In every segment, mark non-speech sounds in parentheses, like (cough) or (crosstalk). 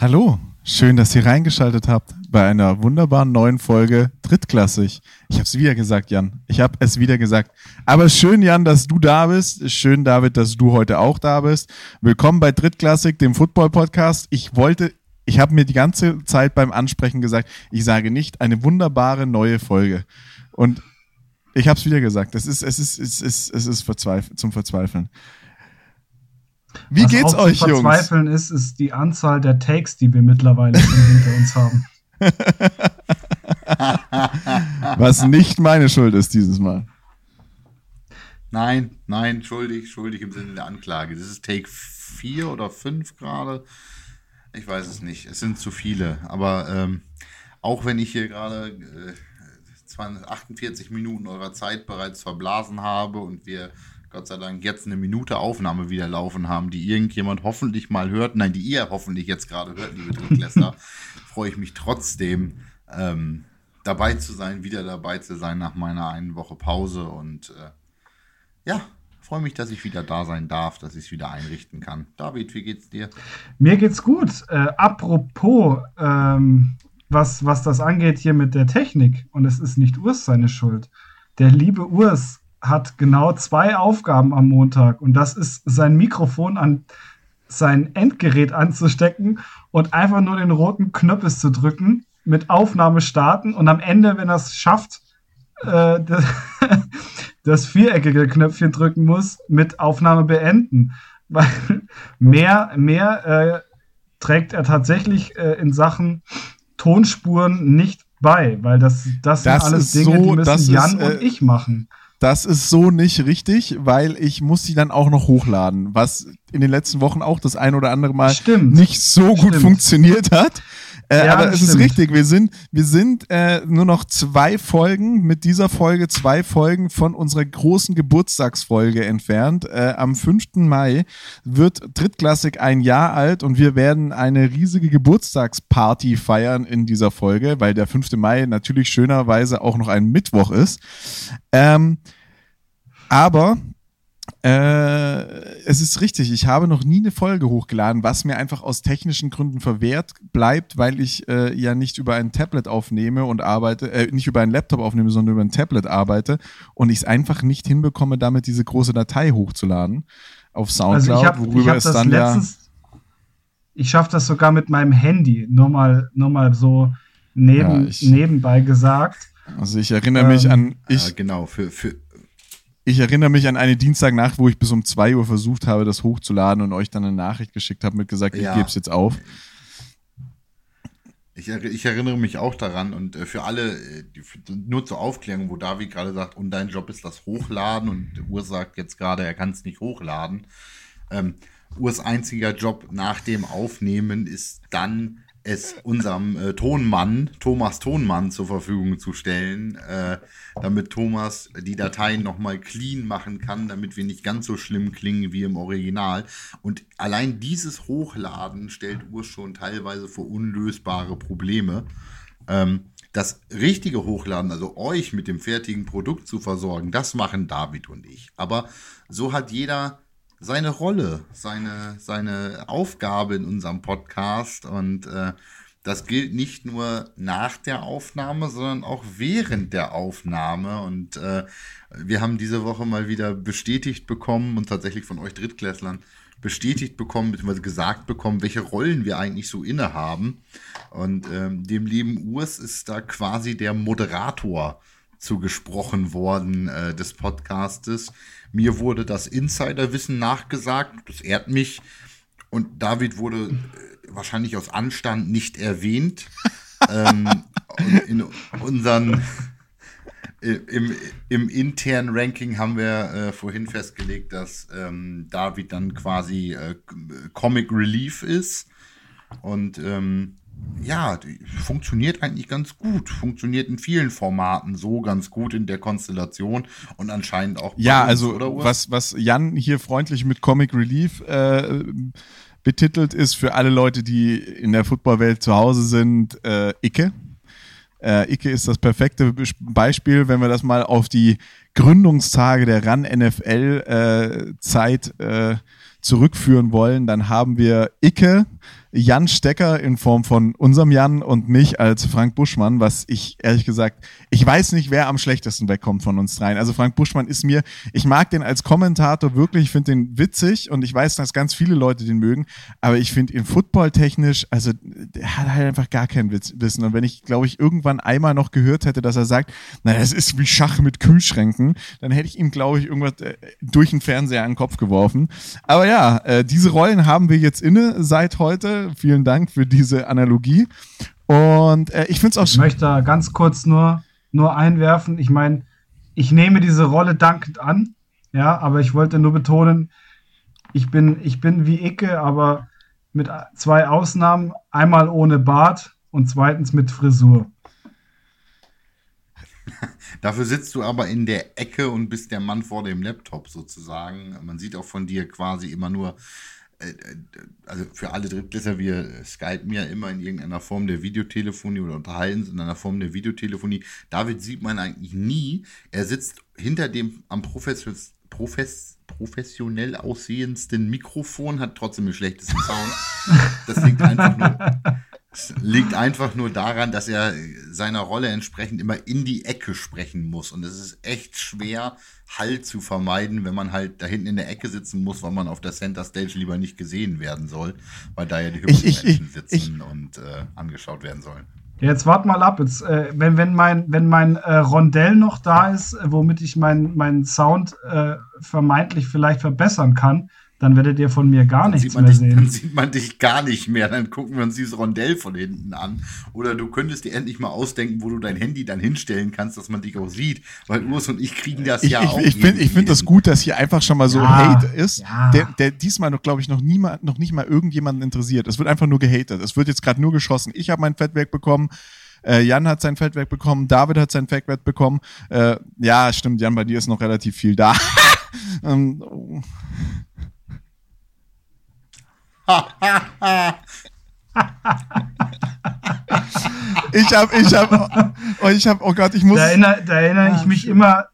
Hallo, schön, dass ihr reingeschaltet habt bei einer wunderbaren neuen Folge Drittklassig. Ich habe es wieder gesagt, Jan. Ich habe es wieder gesagt. Aber schön, Jan, dass du da bist. Schön, David, dass du heute auch da bist. Willkommen bei Drittklassig, dem Football-Podcast. Ich wollte, ich habe mir die ganze Zeit beim Ansprechen gesagt, ich sage nicht eine wunderbare neue Folge. Und ich habe es wieder gesagt. Es ist, es ist, es ist, es ist verzweif zum Verzweifeln. Wie Was geht's auch euch, zu Jungs? verzweifeln ist, ist die Anzahl der Takes, die wir mittlerweile schon hinter uns haben. (laughs) Was nicht meine Schuld ist dieses Mal. Nein, nein, schuldig, schuldig im Sinne der Anklage. Das ist Take 4 oder 5 gerade. Ich weiß es nicht. Es sind zu viele. Aber ähm, auch wenn ich hier gerade äh, 248 Minuten eurer Zeit bereits verblasen habe und wir Gott sei Dank jetzt eine Minute Aufnahme wieder laufen haben, die irgendjemand hoffentlich mal hört, nein, die ihr hoffentlich jetzt gerade hört, liebe Drittklässler, (laughs) freue ich mich trotzdem, ähm, dabei zu sein, wieder dabei zu sein nach meiner einen Woche Pause und äh, ja, freue mich, dass ich wieder da sein darf, dass ich es wieder einrichten kann. David, wie geht's dir? Mir geht's gut. Äh, apropos, ähm, was, was das angeht hier mit der Technik, und es ist nicht Urs seine Schuld. Der liebe Urs hat genau zwei Aufgaben am Montag und das ist sein Mikrofon an sein Endgerät anzustecken und einfach nur den roten Knöppel zu drücken, mit Aufnahme starten und am Ende, wenn er es schafft, äh, (laughs) das, das viereckige Knöpfchen drücken muss, mit Aufnahme beenden. Weil mehr, mehr äh, trägt er tatsächlich äh, in Sachen Tonspuren nicht bei, weil das, das, Das sind alles Dinge, so- die müssen Jan ist, äh, und ich machen. Das ist so nicht richtig, weil ich muss sie dann auch noch hochladen, was in den letzten Wochen auch das ein oder andere Mal Stimmt. nicht so gut Stimmt. funktioniert hat. Äh, Ja, aber es ist stimmt. richtig, wir sind, wir sind äh, nur noch zwei Folgen mit dieser Folge, zwei Folgen von unserer großen Geburtstagsfolge entfernt. Äh, am 5. Mai wird Drittklassik ein Jahr alt und wir werden eine riesige Geburtstagsparty feiern in dieser Folge, weil der 5. Mai natürlich schönerweise auch noch ein Mittwoch ist. Ähm, aber äh, es ist richtig, ich habe noch nie eine Folge hochgeladen, was mir einfach aus technischen Gründen verwehrt bleibt, weil ich äh, ja nicht über ein Tablet aufnehme und arbeite, äh, nicht über einen Laptop aufnehme, sondern über ein Tablet arbeite und ich es einfach nicht hinbekomme, damit diese große Datei hochzuladen auf Soundcloud, Also ich habe worüber hab es das dann ja letztens, ich schaffe das sogar mit meinem Handy, nur mal, nur mal so neben, Ja, ich- nebenbei gesagt. also ich erinnere mich Ähm, an ich ja, genau, für, für, Ich erinnere mich an eine Dienstagnacht, wo ich bis um 2 Uhr versucht habe, das hochzuladen und euch dann eine Nachricht geschickt habe mit gesagt, ich Ja. gebe es jetzt auf. Ich, erri- ich erinnere mich auch daran und äh, für alle, äh, für, nur zur Aufklärung, wo David gerade sagt, und dein Job ist das Hochladen und Urs sagt jetzt gerade, er kann es nicht hochladen. Ähm, Urs einziger Job nach dem Aufnehmen ist dann, es unserem äh, Tonmann, Thomas Tonmann, zur Verfügung zu stellen, äh, damit Thomas die Dateien nochmal clean machen kann, damit wir nicht ganz so schlimm klingen wie im Original. Und allein dieses Hochladen stellt Urs schon teilweise vor unlösbare Probleme. Ähm, das richtige Hochladen, also euch mit dem fertigen Produkt zu versorgen, das machen David und ich. Aber so hat jeder seine Rolle, seine, seine Aufgabe in unserem Podcast und äh, das gilt nicht nur nach der Aufnahme, sondern auch während der Aufnahme. Und äh, wir haben diese Woche mal wieder bestätigt bekommen und tatsächlich von euch Drittklässlern bestätigt bekommen, beziehungsweise gesagt bekommen, welche Rollen wir eigentlich so innehaben. Und ähm, dem lieben Urs ist da quasi der Moderator zugesprochen worden äh, des Podcastes. Mir wurde das Insiderwissen nachgesagt, das ehrt mich. Und David wurde äh, wahrscheinlich aus Anstand nicht erwähnt. (laughs) ähm, in unseren im, im internen Ranking haben wir äh, vorhin festgelegt, dass ähm, David dann quasi äh, Comic Relief ist. Und ähm, ja, funktioniert eigentlich ganz gut. Funktioniert in vielen Formaten so ganz gut in der Konstellation und anscheinend auch. bei Ja, uns, also oder, was, was Jan hier freundlich mit Comic Relief äh, betitelt ist für alle Leute, die in der Footballwelt zu Hause sind, äh, Icke. Äh, Icke ist das perfekte Be- Beispiel, wenn wir das mal auf die Gründungstage der RAN NFL äh, Zeit äh, zurückführen wollen, dann haben wir Icke Jan Stecker in Form von unserem Jan und mich als Frank Buschmann, was ich ehrlich gesagt, ich weiß nicht, wer am schlechtesten wegkommt von uns dreien. Also Frank Buschmann ist mir, ich mag den als Kommentator wirklich, ich finde den witzig und ich weiß, dass ganz viele Leute den mögen, aber ich finde ihn footballtechnisch, also der hat halt einfach gar kein Wissen. Und wenn ich, glaube ich, irgendwann einmal noch gehört hätte, dass er sagt, na, das ist wie Schach mit Kühlschränken, dann hätte ich ihm, glaube ich, irgendwas äh, durch den Fernseher an den Kopf geworfen. Aber ja, äh, diese Rollen haben wir jetzt inne seit heute Vielen Dank für diese Analogie. Und äh, ich finde es auch Ich möchte ganz kurz nur, nur einwerfen. Ich meine, ich nehme diese Rolle dankend an. Ja, aber ich wollte nur betonen, ich bin, ich bin wie Icke, aber mit zwei Ausnahmen. Einmal ohne Bart und zweitens mit Frisur. Dafür sitzt du aber in der Ecke und bist der Mann vor dem Laptop sozusagen. Man sieht auch von dir quasi immer nur also für alle Drittklässler, wir skypen ja immer in irgendeiner Form der Videotelefonie oder unterhalten uns in einer Form der Videotelefonie. David sieht man eigentlich nie. Er sitzt hinter dem am Profes, Profes, professionell aussehendsten Mikrofon, hat trotzdem den schlechtesten Sound. Das liegt einfach nur, es liegt einfach nur daran, dass er seiner Rolle entsprechend immer in die Ecke sprechen muss. Und es ist echt schwer, Hall zu vermeiden, wenn man halt da hinten in der Ecke sitzen muss, weil man auf der Center Stage lieber nicht gesehen werden soll, weil da ja die hübschen ich, Menschen ich, sitzen ich, und äh, angeschaut werden sollen. Jetzt wart mal ab. Jetzt, äh, wenn, wenn mein, wenn mein äh, Rondell noch da ist, äh, womit ich meinen mein Sound äh, vermeintlich vielleicht verbessern kann, dann werdet ihr von mir gar dann nichts mehr dich, sehen. Dann sieht man dich gar nicht mehr. Dann gucken wir uns dieses Rondell von hinten an. Oder du könntest dir endlich mal ausdenken, wo du dein Handy dann hinstellen kannst, dass man dich auch sieht. Weil Urs und ich kriegen das ich, ja ich, auch. Ich finde ich find das gut, dass hier einfach schon mal so ja, Hate ist, ja. der, der diesmal noch, glaube ich, noch, niemand, noch nicht mal irgendjemanden interessiert. Es wird einfach nur gehatet. Es wird jetzt gerade nur geschossen. Ich habe mein Fettwerk bekommen. Äh, Jan hat sein Fettwerk bekommen, David hat sein Fettwerk bekommen. Äh, ja, stimmt, Jan, bei dir ist noch relativ viel da. (laughs) ähm, oh ich hab, ich hab, oh, ich hab, oh Gott, ich muss. Da erinnere, da erinnere ich mich immer.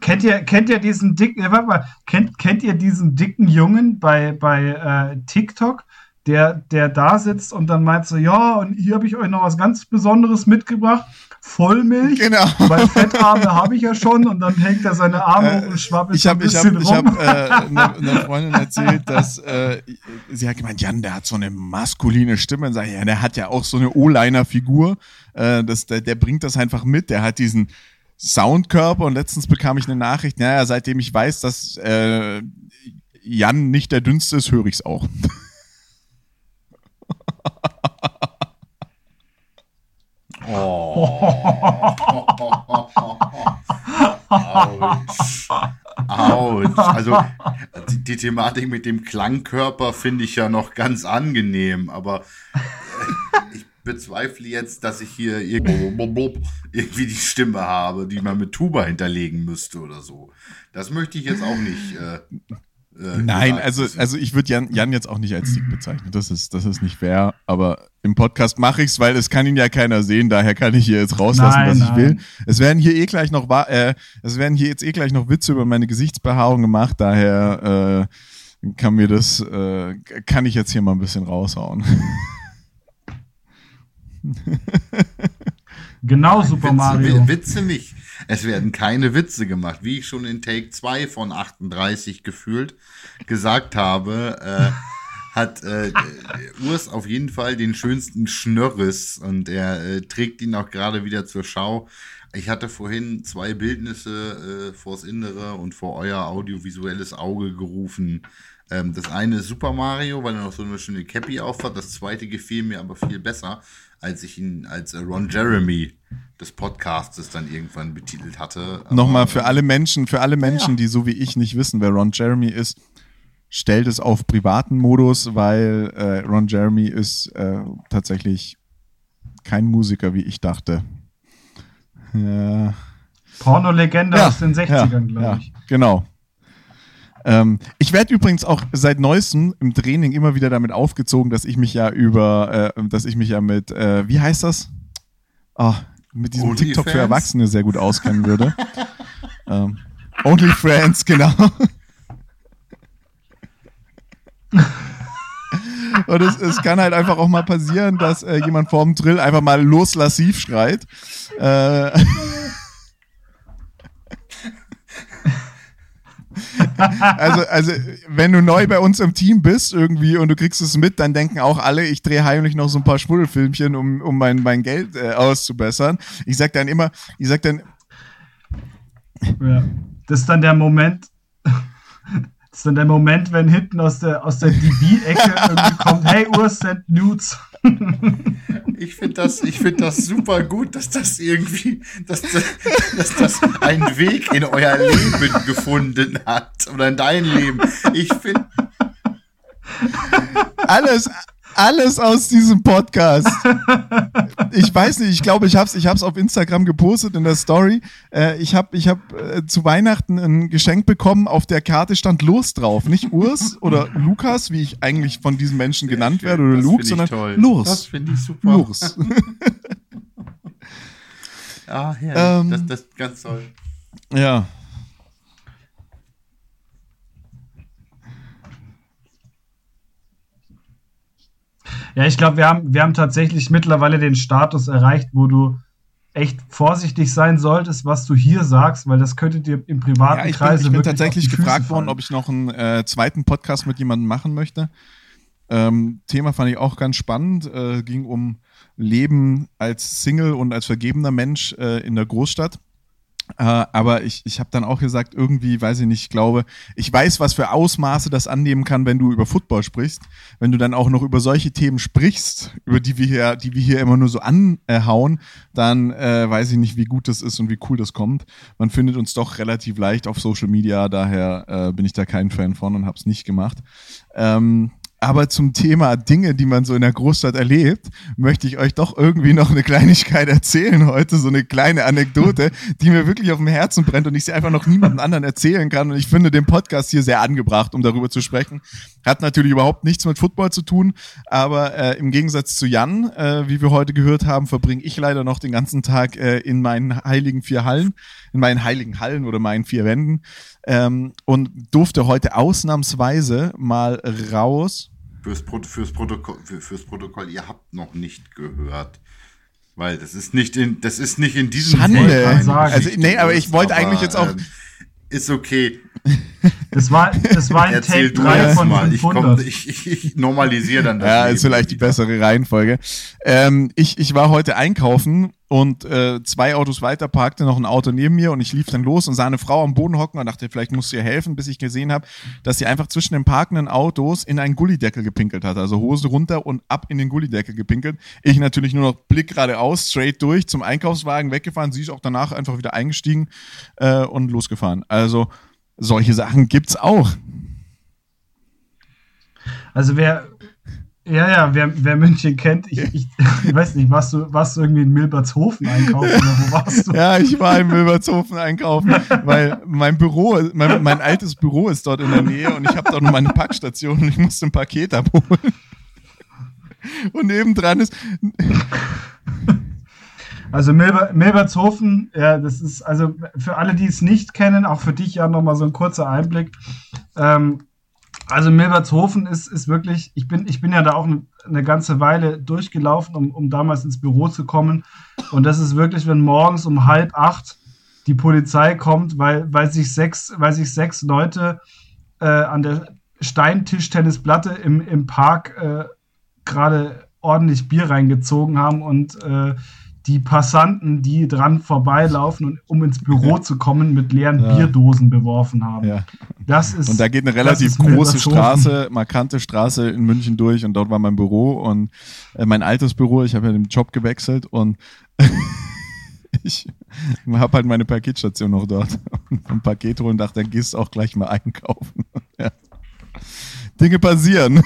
Kennt ihr, kennt ihr diesen dicken, warte mal, kennt, kennt ihr diesen dicken Jungen bei, bei äh, TikTok, der, der da sitzt und dann meint so, ja, und hier habe ich euch noch was ganz Besonderes mitgebracht. Vollmilch, genau. weil Fettarme habe ich ja schon und dann hängt er seine Arme äh, und schwabbelt ich hab, ein bisschen Ich habe hab, äh, einer eine Freundin erzählt, dass äh, sie hat gemeint, Jan, der hat so eine maskuline Stimme. Und sag ich, ja, der hat ja auch so eine O-Liner-Figur. Äh, das, der, der bringt das einfach mit. Der hat diesen Soundkörper und letztens bekam ich eine Nachricht, naja, seitdem ich weiß, dass äh, Jan nicht der dünnste ist, höre ich es auch. Oh. Autsch. Also die, die, Thematik mit dem Klangkörper finde ich ja noch ganz angenehm, aber äh, ich bezweifle jetzt, dass ich hier irgendwie die Stimme habe, die man mit Tuba hinterlegen müsste oder so. Das möchte ich jetzt auch nicht. Äh, äh, Nein, also, also ich würde Jan, Jan jetzt auch nicht als Sieg bezeichnen. Das ist, das ist nicht fair. Aber im Podcast mache ich es, weil es kann ihn ja keiner sehen. Daher kann ich hier jetzt rauslassen, nein, was nein. ich will. Es werden hier eh gleich noch, äh, es werden hier jetzt eh gleich noch Witze über meine Gesichtsbehaarung gemacht. Daher äh, kann mir das, äh, kann ich jetzt hier mal ein bisschen raushauen. (laughs) genau, Super Witze, Mario. Witze nicht. Es werden keine Witze gemacht, wie ich schon in Take 2 von 38 gefühlt gesagt habe. Äh, hat äh, (laughs) Urs auf jeden Fall den schönsten Schnörres und er äh, trägt ihn auch gerade wieder zur Schau. Ich hatte vorhin zwei Bildnisse äh, vors Innere und vor euer audiovisuelles Auge gerufen. Ähm, das eine ist Super Mario, weil er noch so eine schöne Cappy aufhat. Das zweite gefiel mir aber viel besser als ich ihn als äh, Ron Jeremy des Podcasts dann irgendwann betitelt hatte. Nochmal für alle Menschen, für alle Menschen, ja. die so wie ich nicht wissen, wer Ron Jeremy ist, stellt es auf privaten Modus, weil äh, Ron Jeremy ist äh, tatsächlich kein Musiker, wie ich dachte. Ja. Porno-Legende ja, aus den 60ern, glaube ich. Genau. Ähm, ich werde übrigens auch seit neuestem im Training immer wieder damit aufgezogen, dass ich mich ja über, äh, dass ich mich ja mit, äh, wie heißt das? Oh, mit diesem Only TikTok Fans? für Erwachsene sehr gut auskennen würde. (laughs) ähm, OnlyFriends, genau. (laughs) Und es, es kann halt einfach auch mal passieren, dass äh, jemand vorm Drill einfach mal loslassiv schreit. Äh, (laughs) also, also, wenn du neu bei uns im Team bist irgendwie und du kriegst es mit, dann denken auch alle, ich drehe heimlich noch so ein paar Schmuddelfilmchen, um, um mein, mein Geld äh, auszubessern. Ich sag dann immer, ich sag dann. Ja. Das ist dann der Moment, ist dann der Moment, wenn hinten aus der, aus der DB-Ecke (laughs) irgendwie kommt, hey Urs, send nudes. Ich finde das, find das super gut, dass das irgendwie, dass, dass das einen Weg in euer Leben gefunden hat. Oder in dein Leben. Ich finde. (laughs) Alles, alles aus diesem Podcast. (laughs) Ich weiß nicht, ich glaube, ich habe es ich hab's auf Instagram gepostet in der Story. Äh, ich habe ich hab, äh, zu Weihnachten ein Geschenk bekommen, auf der Karte stand Los drauf. Nicht Urs oder Lukas, wie ich eigentlich von diesen Menschen genannt werde, oder Luke, sondern toll. Los. Das finde ich super. Los. (laughs) (laughs) ah, ja, Ähm. das, das ist ganz toll. Ja. Ja, ich glaube, wir haben, wir haben tatsächlich mittlerweile den Status erreicht, wo du echt vorsichtig sein solltest, was du hier sagst, weil das könnte dir im privaten Ja, ich bin, Kreise ich bin tatsächlich gefragt worden, ob ich noch einen äh, zweiten Podcast mit jemandem machen möchte. Ähm, Thema fand ich auch ganz spannend. Äh, ging um Leben als Single und als vergebener Mensch äh, in der Großstadt. Äh, aber ich, ich habe dann auch gesagt, irgendwie, weiß ich nicht, ich glaube, ich weiß, was für Ausmaße das annehmen kann, wenn du über Football sprichst. Wenn du dann auch noch über solche Themen sprichst, über die wir hier, die wir hier immer nur so anhauen, dann äh, weiß ich nicht, wie gut das ist und wie cool das kommt. Man findet uns doch relativ leicht auf Social Media, daher äh, bin ich da kein Fan von und habe es nicht gemacht. Ähm, aber zum Thema Dinge, die man so in der Großstadt erlebt, möchte ich euch doch irgendwie noch eine Kleinigkeit erzählen heute, so eine kleine Anekdote, die mir wirklich auf dem Herzen brennt und ich sie einfach noch niemandem anderen erzählen kann. Und ich finde den Podcast hier sehr angebracht, um darüber zu sprechen. Hat natürlich überhaupt nichts mit Football zu tun, aber äh, im Gegensatz zu Jan, äh, wie wir heute gehört haben, verbringe ich leider noch den ganzen Tag äh, in meinen heiligen vier Hallen, in meinen heiligen Hallen oder meinen vier Wänden ähm, und durfte heute ausnahmsweise mal raus. Fürs, Pro fürs, Protokoll, für, fürs Protokoll, ihr habt noch nicht gehört. Weil das ist nicht in, das ist nicht in diesem Schande. Also, nee, aber ich wollte eigentlich jetzt auch- ähm, ist okay. Das war, das war ein Take du 3 erst von mal. Ich, komm, 500. ich, ich, normalisiere dann das. Ja, Leben ist vielleicht die bessere Reihenfolge. Ähm, ich, ich war heute einkaufen und äh, zwei Autos weiter parkte noch ein Auto neben mir und ich lief dann los und sah eine Frau am Boden hocken und dachte, vielleicht musst du ihr helfen, bis ich gesehen habe, dass sie einfach zwischen den parkenden Autos in einen Gullideckel gepinkelt hat. Also Hose runter und ab in den Gullideckel gepinkelt. Ich natürlich nur noch Blick geradeaus, straight durch zum Einkaufswagen weggefahren. Sie ist auch danach einfach wieder eingestiegen äh, und losgefahren. Also solche Sachen gibt's auch. Also wer, ja, ja, wer, wer München kennt, ich, ich, ich weiß nicht, warst du, warst du irgendwie in Milbertshofen einkaufen oder wo warst du? (laughs) Ja, ich war in Milbertshofen einkaufen, weil mein Büro, mein, mein altes Büro ist dort in der Nähe und ich habe dort noch meine Packstation und ich musste ein Paket abholen. Und nebendran ist, Also Milber, Milbertshofen, ja, das ist, also für alle, die es nicht kennen, auch für dich ja nochmal so ein kurzer Einblick. Ähm, also Milbertshofen ist, ist wirklich, ich bin, ich bin ja da auch eine, ganze Weile durchgelaufen, um, um damals ins Büro zu kommen. Und das ist wirklich, wenn morgens um halb acht die Polizei kommt, weil, weil, sich, sechs, weil sich sechs Leute äh, an der Steintischtennisplatte im, im Park äh, gerade ordentlich Bier reingezogen haben und äh, die Passanten, die dran vorbeilaufen und um ins Büro zu kommen, mit leeren Ja. Bierdosen beworfen haben. ja, Das ist, und da geht eine relativ große. Straße, markante Straße in München durch und dort war mein Büro und äh, mein altes Büro, ich habe ja den Job gewechselt und (laughs) ich habe halt meine Paketstation noch dort und ein Paket holen dachte, dann gehst du auch gleich mal einkaufen. (laughs) ja. Dinge passieren.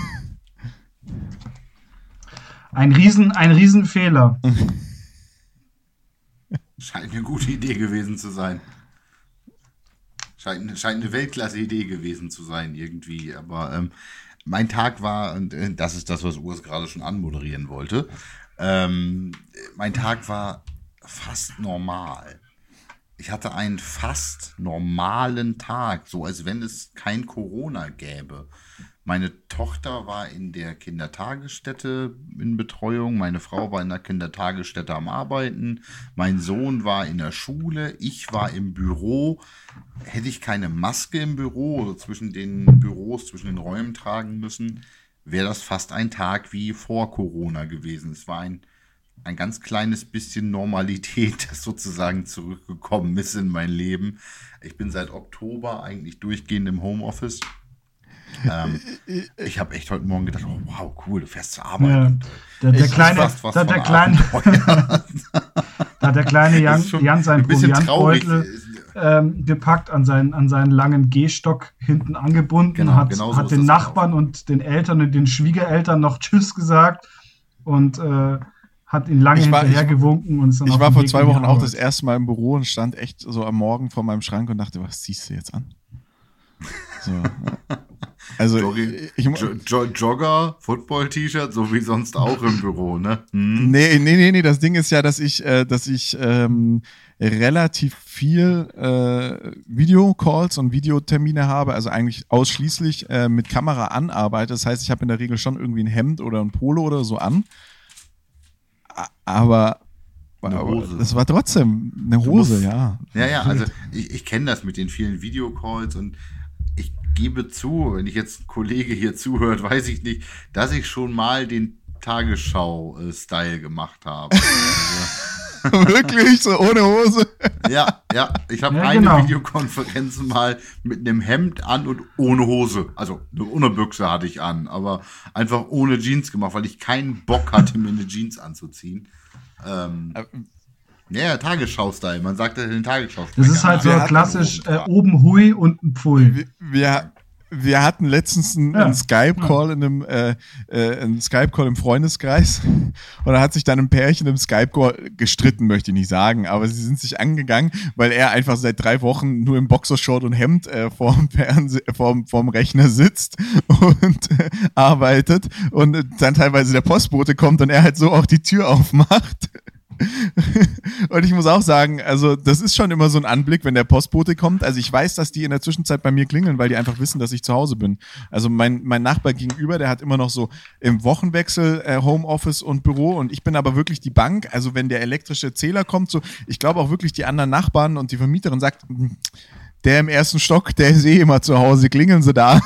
Ein Riesen, ein Riesenfehler. (laughs) Scheint eine gute Idee gewesen zu sein. Scheint, scheint eine Weltklasse-Idee gewesen zu sein, irgendwie. Aber ähm, mein Tag war, und äh, das ist das, was Urs gerade schon anmoderieren wollte. Ähm, mein Tag war fast normal. ich hatte einen fast normalen Tag, so als wenn es kein Corona gäbe. Meine Tochter war in der Kindertagesstätte in Betreuung, meine Frau war in der Kindertagesstätte am Arbeiten, mein Sohn war in der Schule, ich war im Büro. Hätte ich keine Maske im Büro zwischen den Büros, zwischen den Räumen tragen müssen, wäre das fast ein Tag wie vor Corona gewesen. Es war ein, ein ganz kleines bisschen Normalität, (laughs) das sozusagen zurückgekommen ist in mein Leben. Ich bin seit Oktober eigentlich durchgehend im Homeoffice. Ähm, ich habe echt heute Morgen gedacht, oh, wow, cool, du fährst zur Arbeit. Ja, der, der kleine, der, der kleine, da hat der kleine Jan, Jan sein Proviantbeutel ähm, gepackt, an seinen, an seinen langen Gehstock hinten angebunden, genau, hat, genau so hat den Nachbarn auch. und den Eltern und den Schwiegereltern noch Tschüss gesagt und äh, hat ihn lange war, hinterhergewunken. Und ich war vor zwei Wochen auch das erste Mal im Büro und stand echt so am Morgen vor meinem Schrank und dachte, was ziehst du jetzt an? (laughs) So. Also Jogging, ich, jo Jogger, Football-T-Shirt, so wie sonst auch im Büro, ne? Hm? Nee, nee, nee, nee. Das Ding ist ja, dass ich, äh, dass ich ähm, relativ viel äh, Videocalls und Videotermine habe, also eigentlich ausschließlich äh, mit Kamera anarbeite. Das heißt, ich habe in der Regel schon irgendwie ein Hemd oder ein Polo oder so an. Aber. Das war trotzdem eine Hose, musst, ja. Ja, ja, also ich, ich kenne das mit den vielen Videocalls und ich gebe zu, wenn ich jetzt ein Kollege hier zuhört, weiß ich nicht, dass ich schon mal den Tagesschau-Style gemacht habe. (laughs) Wirklich? So ohne Hose? Ja, ja. Ich habe ja, eine genau. Videokonferenz mal mit einem Hemd an und ohne Hose. Also ohne Büchse hatte ich an, aber einfach ohne Jeans gemacht, weil ich keinen Bock hatte, mir eine Jeans anzuziehen. Ähm, ja, Tagesschau-Style. Man sagt das in den Tagesschau. Das ist halt so klassisch äh, oben Hui und ein Pfui. Wir, wir hatten letztens einen, ja. einen Skype-Call in einem äh, äh, einen Skype-Call im Freundeskreis (laughs) und da hat sich dann ein Pärchen im Skype-Call gestritten, möchte ich nicht sagen, aber sie sind sich angegangen, weil er einfach seit drei Wochen nur im Boxershort und Hemd äh, vorm, Fernseh vorm, vorm Rechner sitzt (laughs) und äh, arbeitet und dann teilweise der Postbote kommt und er halt so auch die Tür aufmacht (laughs) und ich muss auch sagen, also das ist schon immer so ein Anblick, wenn der Postbote kommt. Also ich weiß, dass die in der Zwischenzeit bei mir klingeln, weil die einfach wissen, dass ich zu Hause bin. Also mein, mein Nachbar gegenüber, der hat immer noch so im Wochenwechsel äh, Homeoffice und Büro und ich bin aber wirklich die Bank. Also wenn der elektrische Zähler kommt, so ich glaube auch wirklich die anderen Nachbarn und die Vermieterin sagt, hm, der im ersten Stock, der ist eh immer zu Hause, klingeln sie da.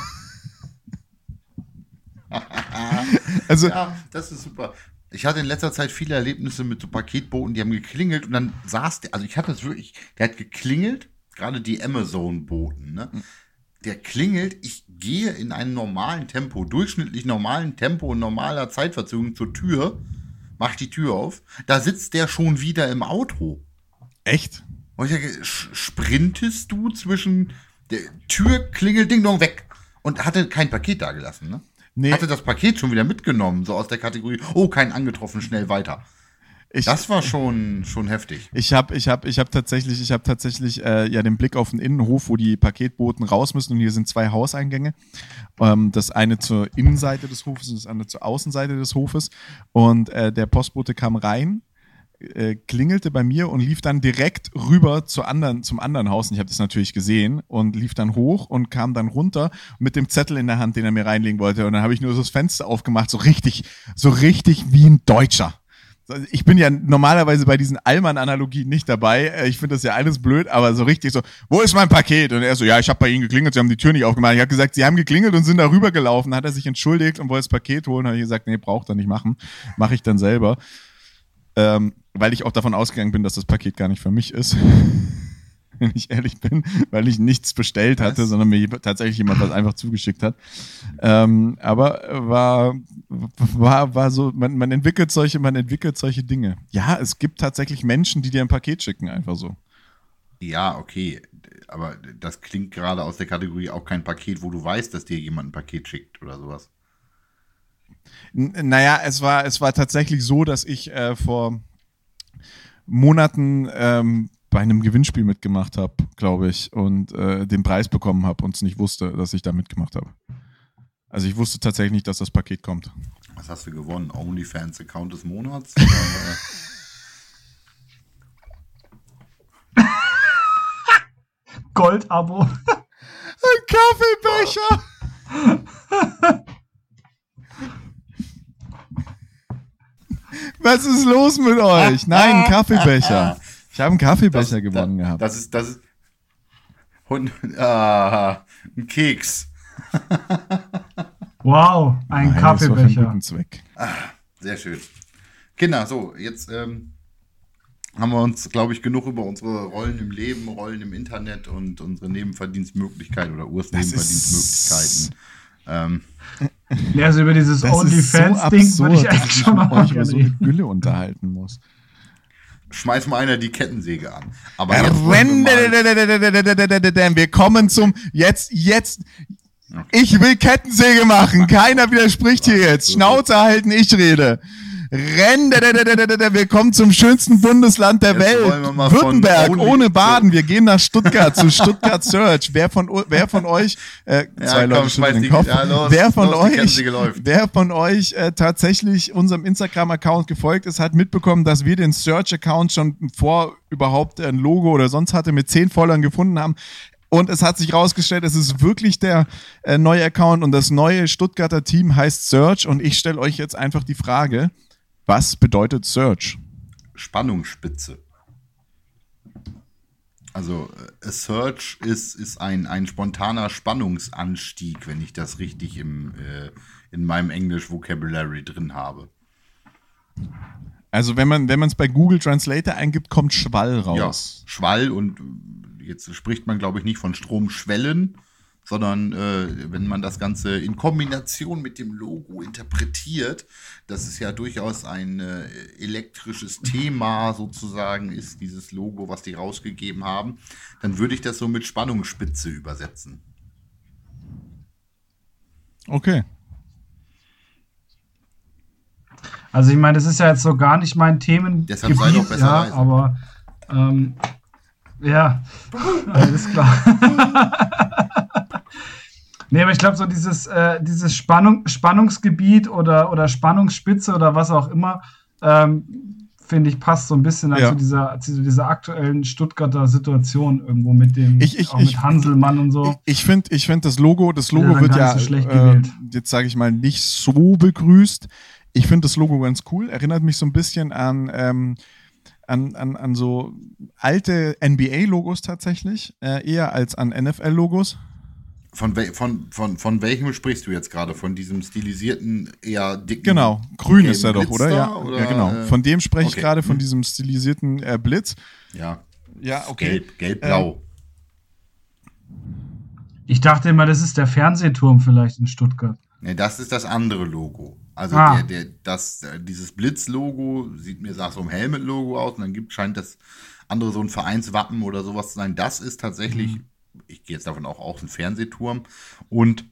(laughs) also, ja, das ist super. Ich hatte in letzter Zeit viele Erlebnisse mit so Paketboten, die haben geklingelt und dann saß der, also ich hatte das wirklich, der hat geklingelt, gerade die Amazon-Boten, ne? Der klingelt, ich gehe in einem normalen Tempo, durchschnittlich normalen Tempo und normaler Zeitverzögerung zur Tür, mach die Tür auf, da sitzt der schon wieder im Auto. Echt? Und ich sage, sprintest du zwischen der Tür, klingelt, Ding Dong weg und hatte kein Paket da gelassen, ne? Nee. Hatte das Paket schon wieder mitgenommen, so aus der Kategorie, oh, keinen angetroffen, schnell weiter. Ich, das war schon, schon heftig. Ich habe ich hab, ich hab tatsächlich, ich hab tatsächlich äh, ja den Blick auf den Innenhof, wo die Paketboten raus müssen und hier sind zwei Hauseingänge. Ähm, das eine zur Innenseite des Hofes und das andere zur Außenseite des Hofes. Und äh, der Postbote kam rein äh, klingelte bei mir und lief dann direkt rüber zu anderen, zum anderen Haus. Und ich habe das natürlich gesehen und lief dann hoch und kam dann runter mit dem Zettel in der Hand, den er mir reinlegen wollte. Und dann habe ich nur so das Fenster aufgemacht, so richtig, so richtig wie ein Deutscher. Ich bin ja normalerweise bei diesen Allmann-Analogien nicht dabei. Äh, ich finde das ja alles blöd, aber so richtig so, wo ist mein Paket? Und er so, ja, ich habe bei Ihnen geklingelt, Sie haben die Tür nicht aufgemacht. Ich habe gesagt, Sie haben geklingelt und sind da rübergelaufen. Hat er sich entschuldigt und wollte das Paket holen. Habe ich gesagt, nee, braucht er nicht machen. Mache ich dann selber. Ähm, weil ich auch davon ausgegangen bin, dass das Paket gar nicht für mich ist. (laughs) Wenn ich ehrlich bin, weil ich nichts bestellt hatte, Was? sondern mir tatsächlich jemand das einfach zugeschickt hat. Ähm, aber war, war, war so, man, man entwickelt solche, man entwickelt solche Dinge. Ja, es gibt tatsächlich Menschen, die dir ein Paket schicken, einfach so. Ja, okay. Aber das klingt gerade aus der Kategorie auch kein Paket, wo du weißt, dass dir jemand ein Paket schickt oder sowas. N naja, es war, es war tatsächlich so, dass ich äh, vor Monaten ähm, bei einem Gewinnspiel mitgemacht habe, glaube ich, und äh, den Preis bekommen habe und es nicht wusste, dass ich da mitgemacht habe. Also ich wusste tatsächlich nicht, dass das Paket kommt. Was hast du gewonnen? OnlyFans-Account des Monats? (laughs) Gold-Abo. Ein Kaffeebecher. (laughs) Was ist los mit euch? Nein, ein Kaffeebecher. Ich habe einen Kaffeebecher Das- gewonnen da- gehabt. Das ist, das ist. Und, (laughs) ah, ein Keks. (laughs) Wow, ein Nein, das war für einen Kaffeebecher. Zweck. Sehr schön. Kinder, so, jetzt ähm, haben wir uns, glaube ich, genug über unsere Rollen im Leben, Rollen im Internet und unsere Nebenverdienstmöglichkeiten oder Urs Das Nebenverdienstmöglichkeiten. Ähm, Nee, also über dieses Das ist so OnlyFans-Ding würde absurd, ich dass eigentlich schon mal euch über so eine. Gülle unterhalten muss. schmeiß mal einer die Kettensäge an. Aber jetzt wollen wir Wir kommen zum jetzt jetzt. Ich will Kettensäge machen. Keiner widerspricht hier jetzt. Schnauze halten, ich rede. Renn, wir kommen zum schönsten Bundesland der Jetzt Welt. Württemberg, ohne Baden. Wir gehen nach Stuttgart zu Stuttgart Search. Wer von, wer von euch, äh, Ja, zwei komm, Leute schmeiß die- Kopf. ja, los, wer von los, euch, wer von euch äh, tatsächlich unserem Instagram-Account gefolgt ist, hat mitbekommen, dass wir den Search-Account schon vor überhaupt ein Logo oder sonst hatte mit zehn Followern gefunden haben. Und es hat sich rausgestellt, es ist wirklich der äh, neue Account und das neue Stuttgarter Team heißt Search. Und ich stelle euch jetzt einfach die Frage, was bedeutet Search? Spannungsspitze. Also äh, a Search ist, ist ein, ein spontaner Spannungsanstieg, wenn ich das richtig im, äh, in meinem Englisch-Vocabulary drin habe. Also wenn man es bei Google Translator eingibt, kommt Schwall Ja, raus. Schwall und äh, jetzt spricht man, glaube ich, nicht von Stromschwellen, sondern äh, wenn man das Ganze in Kombination mit dem Logo interpretiert, dass es ja durchaus ein äh, elektrisches Thema sozusagen ist, dieses Logo, was die rausgegeben haben, dann würde ich das so mit Spannungsspitze übersetzen. Okay. Also ich meine, das ist ja jetzt so gar nicht mein Themengebiet, Deshalb sei doch besser ja, aber ähm, ja, (laughs) alles klar. (laughs) nee, aber ich glaube, so dieses, äh, dieses Spannung, Spannungsgebiet oder, oder Spannungsspitze oder was auch immer, ähm, finde ich, passt so ein bisschen Ja. zu, dieser, zu dieser aktuellen Stuttgarter Situation irgendwo mit dem Ich- ich- auch ich- mit Hanselmann und so. Ich, finde, ich find das Logo, das Ja, Logo dann wird ja, so schlecht äh, gewählt. jetzt sage ich mal, nicht so begrüßt. Ich finde das Logo ganz cool. Erinnert mich so ein bisschen an, ähm, an, an, an so alte NBA-Logos tatsächlich, äh, eher als an NFL-Logos. Von, wel von, von, von welchem sprichst du jetzt gerade? Von diesem stilisierten, eher dicken. Genau, grün ist er doch, oder? da, Ja, oder, ja, genau. äh, Von dem spreche ich okay. gerade, von Hm. diesem stilisierten äh, Blitz. Ja, Ja, okay. gelb, gelb-blau. Ich dachte immer, das ist der Fernsehturm vielleicht in Stuttgart. Ne, das ist das andere Logo. Also Ah. der, der, das, äh, dieses Blitz-Logo sieht mir nach so einem Helmet-Logo aus und dann gibt, scheint das andere so ein Vereinswappen oder sowas zu sein. Das ist tatsächlich, ich gehe jetzt davon auch aus, ein Fernsehturm. Und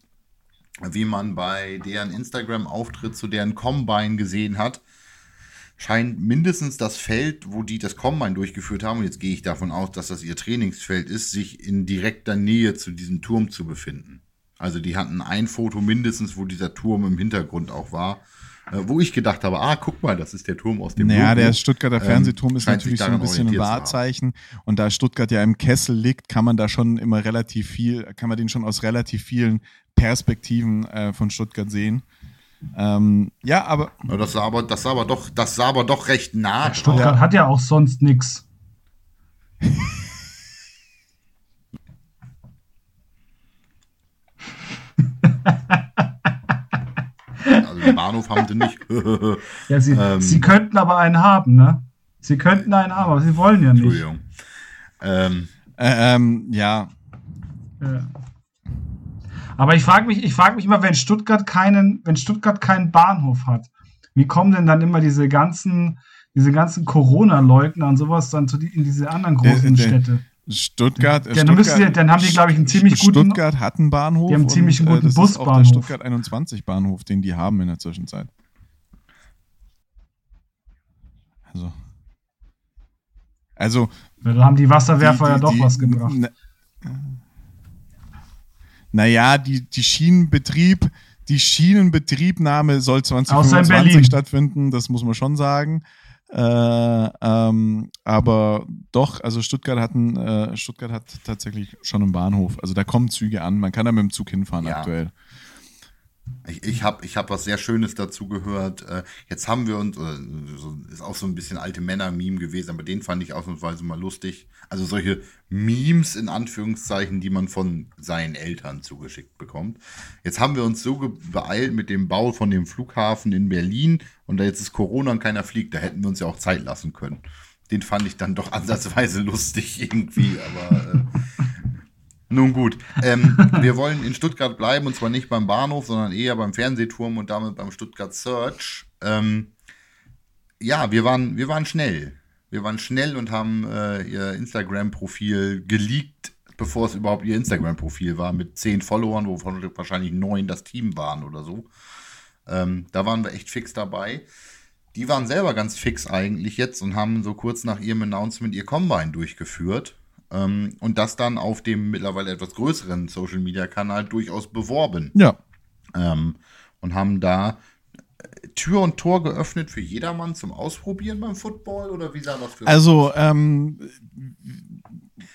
wie man bei deren Instagram-Auftritt zu deren Combine gesehen hat, scheint mindestens das Feld, wo die das Combine durchgeführt haben, und jetzt gehe ich davon aus, dass das ihr Trainingsfeld ist, sich in direkter Nähe zu diesem Turm zu befinden. Also die hatten ein Foto mindestens, wo dieser Turm im Hintergrund auch war, wo ich gedacht habe, ah, guck mal, das ist der Turm aus dem Naja, Logo. der Stuttgarter Ähm, Fernsehturm ist scheint sich natürlich so ein bisschen ein. Wahrzeichen. Und da Stuttgart ja im Kessel liegt, kann man da schon immer relativ viel, kann man den schon aus relativ vielen Perspektiven äh, von Stuttgart sehen. Ähm, ja, aber Ja, das sah aber, das sah aber doch, das sah aber doch recht nah. Stuttgart drauf. hat ja auch sonst nichts. (laughs) Den Bahnhof haben sie nicht. (laughs) Ja, sie, Ähm. sie könnten aber einen haben, ne? Sie könnten einen haben, aber sie wollen ja nicht. Entschuldigung. Ähm, äh, ähm, ja, Ja. Aber ich frage mich, ich frage mich immer, wenn Stuttgart keinen, wenn Stuttgart keinen Bahnhof hat, wie kommen denn dann immer diese ganzen, diese ganzen Corona-Leugner und sowas dann zu die, in diese anderen Der- großen der- Städte? Stuttgart. äh, Ja, dann müssen sie- dann haben die, glaub ich, einen ziemlich guten- Stuttgart hat einen Bahnhof. Die haben einen ziemlich und, guten äh, das ist auch der Busbahnhof. Stuttgart 21 Bahnhof, den die haben in der Zwischenzeit. Also. Also. Ja, da haben die Wasserwerfer die- ja die- doch die- was gebracht. Na, naja, die, die Schienenbetrieb, die Schienenbetriebnahme soll Außer in 2025 Berlin. stattfinden, das muss man schon sagen. Äh, ähm, aber doch, also Stuttgart hat, ein, äh, Stuttgart hat tatsächlich schon einen Bahnhof. Also da kommen Züge an. Man kann da mit dem Zug hinfahren Ja. aktuell. Ich, ich habe ich hab was sehr Schönes dazu gehört. Äh, Jetzt haben wir uns, ist auch so ein bisschen alte Männer-Meme gewesen, aber den fand ich ausnahmsweise mal lustig. Also solche Memes in Anführungszeichen, die man von seinen Eltern zugeschickt bekommt. Jetzt haben wir uns so beeilt mit dem Bau von dem Flughafen in Berlin und da jetzt ist Corona und keiner fliegt, da hätten wir uns ja auch Zeit lassen können. Den fand ich dann doch (laughs) ansatzweise lustig irgendwie, aber äh, nun gut, (laughs) ähm, wir wollen in Stuttgart bleiben und zwar nicht beim Bahnhof, sondern eher beim Fernsehturm und damit beim Stuttgart Search. Ähm, ja, wir waren, wir waren schnell. Wir waren schnell und haben äh, ihr Instagram-Profil geleakt, bevor es überhaupt ihr Instagram-Profil war, mit zehn Followern, wovon wahrscheinlich neun das Team waren oder so. Ähm, da waren wir echt fix dabei. Die waren selber ganz fix eigentlich jetzt und haben so kurz nach ihrem Announcement ihr Combine durchgeführt. Ähm, und das dann auf dem mittlerweile etwas größeren Social Media Kanal durchaus beworben. Ja. Ähm, und haben da äh, Tür und Tor geöffnet für jedermann zum Ausprobieren beim Football oder wie sah das für Also ähm,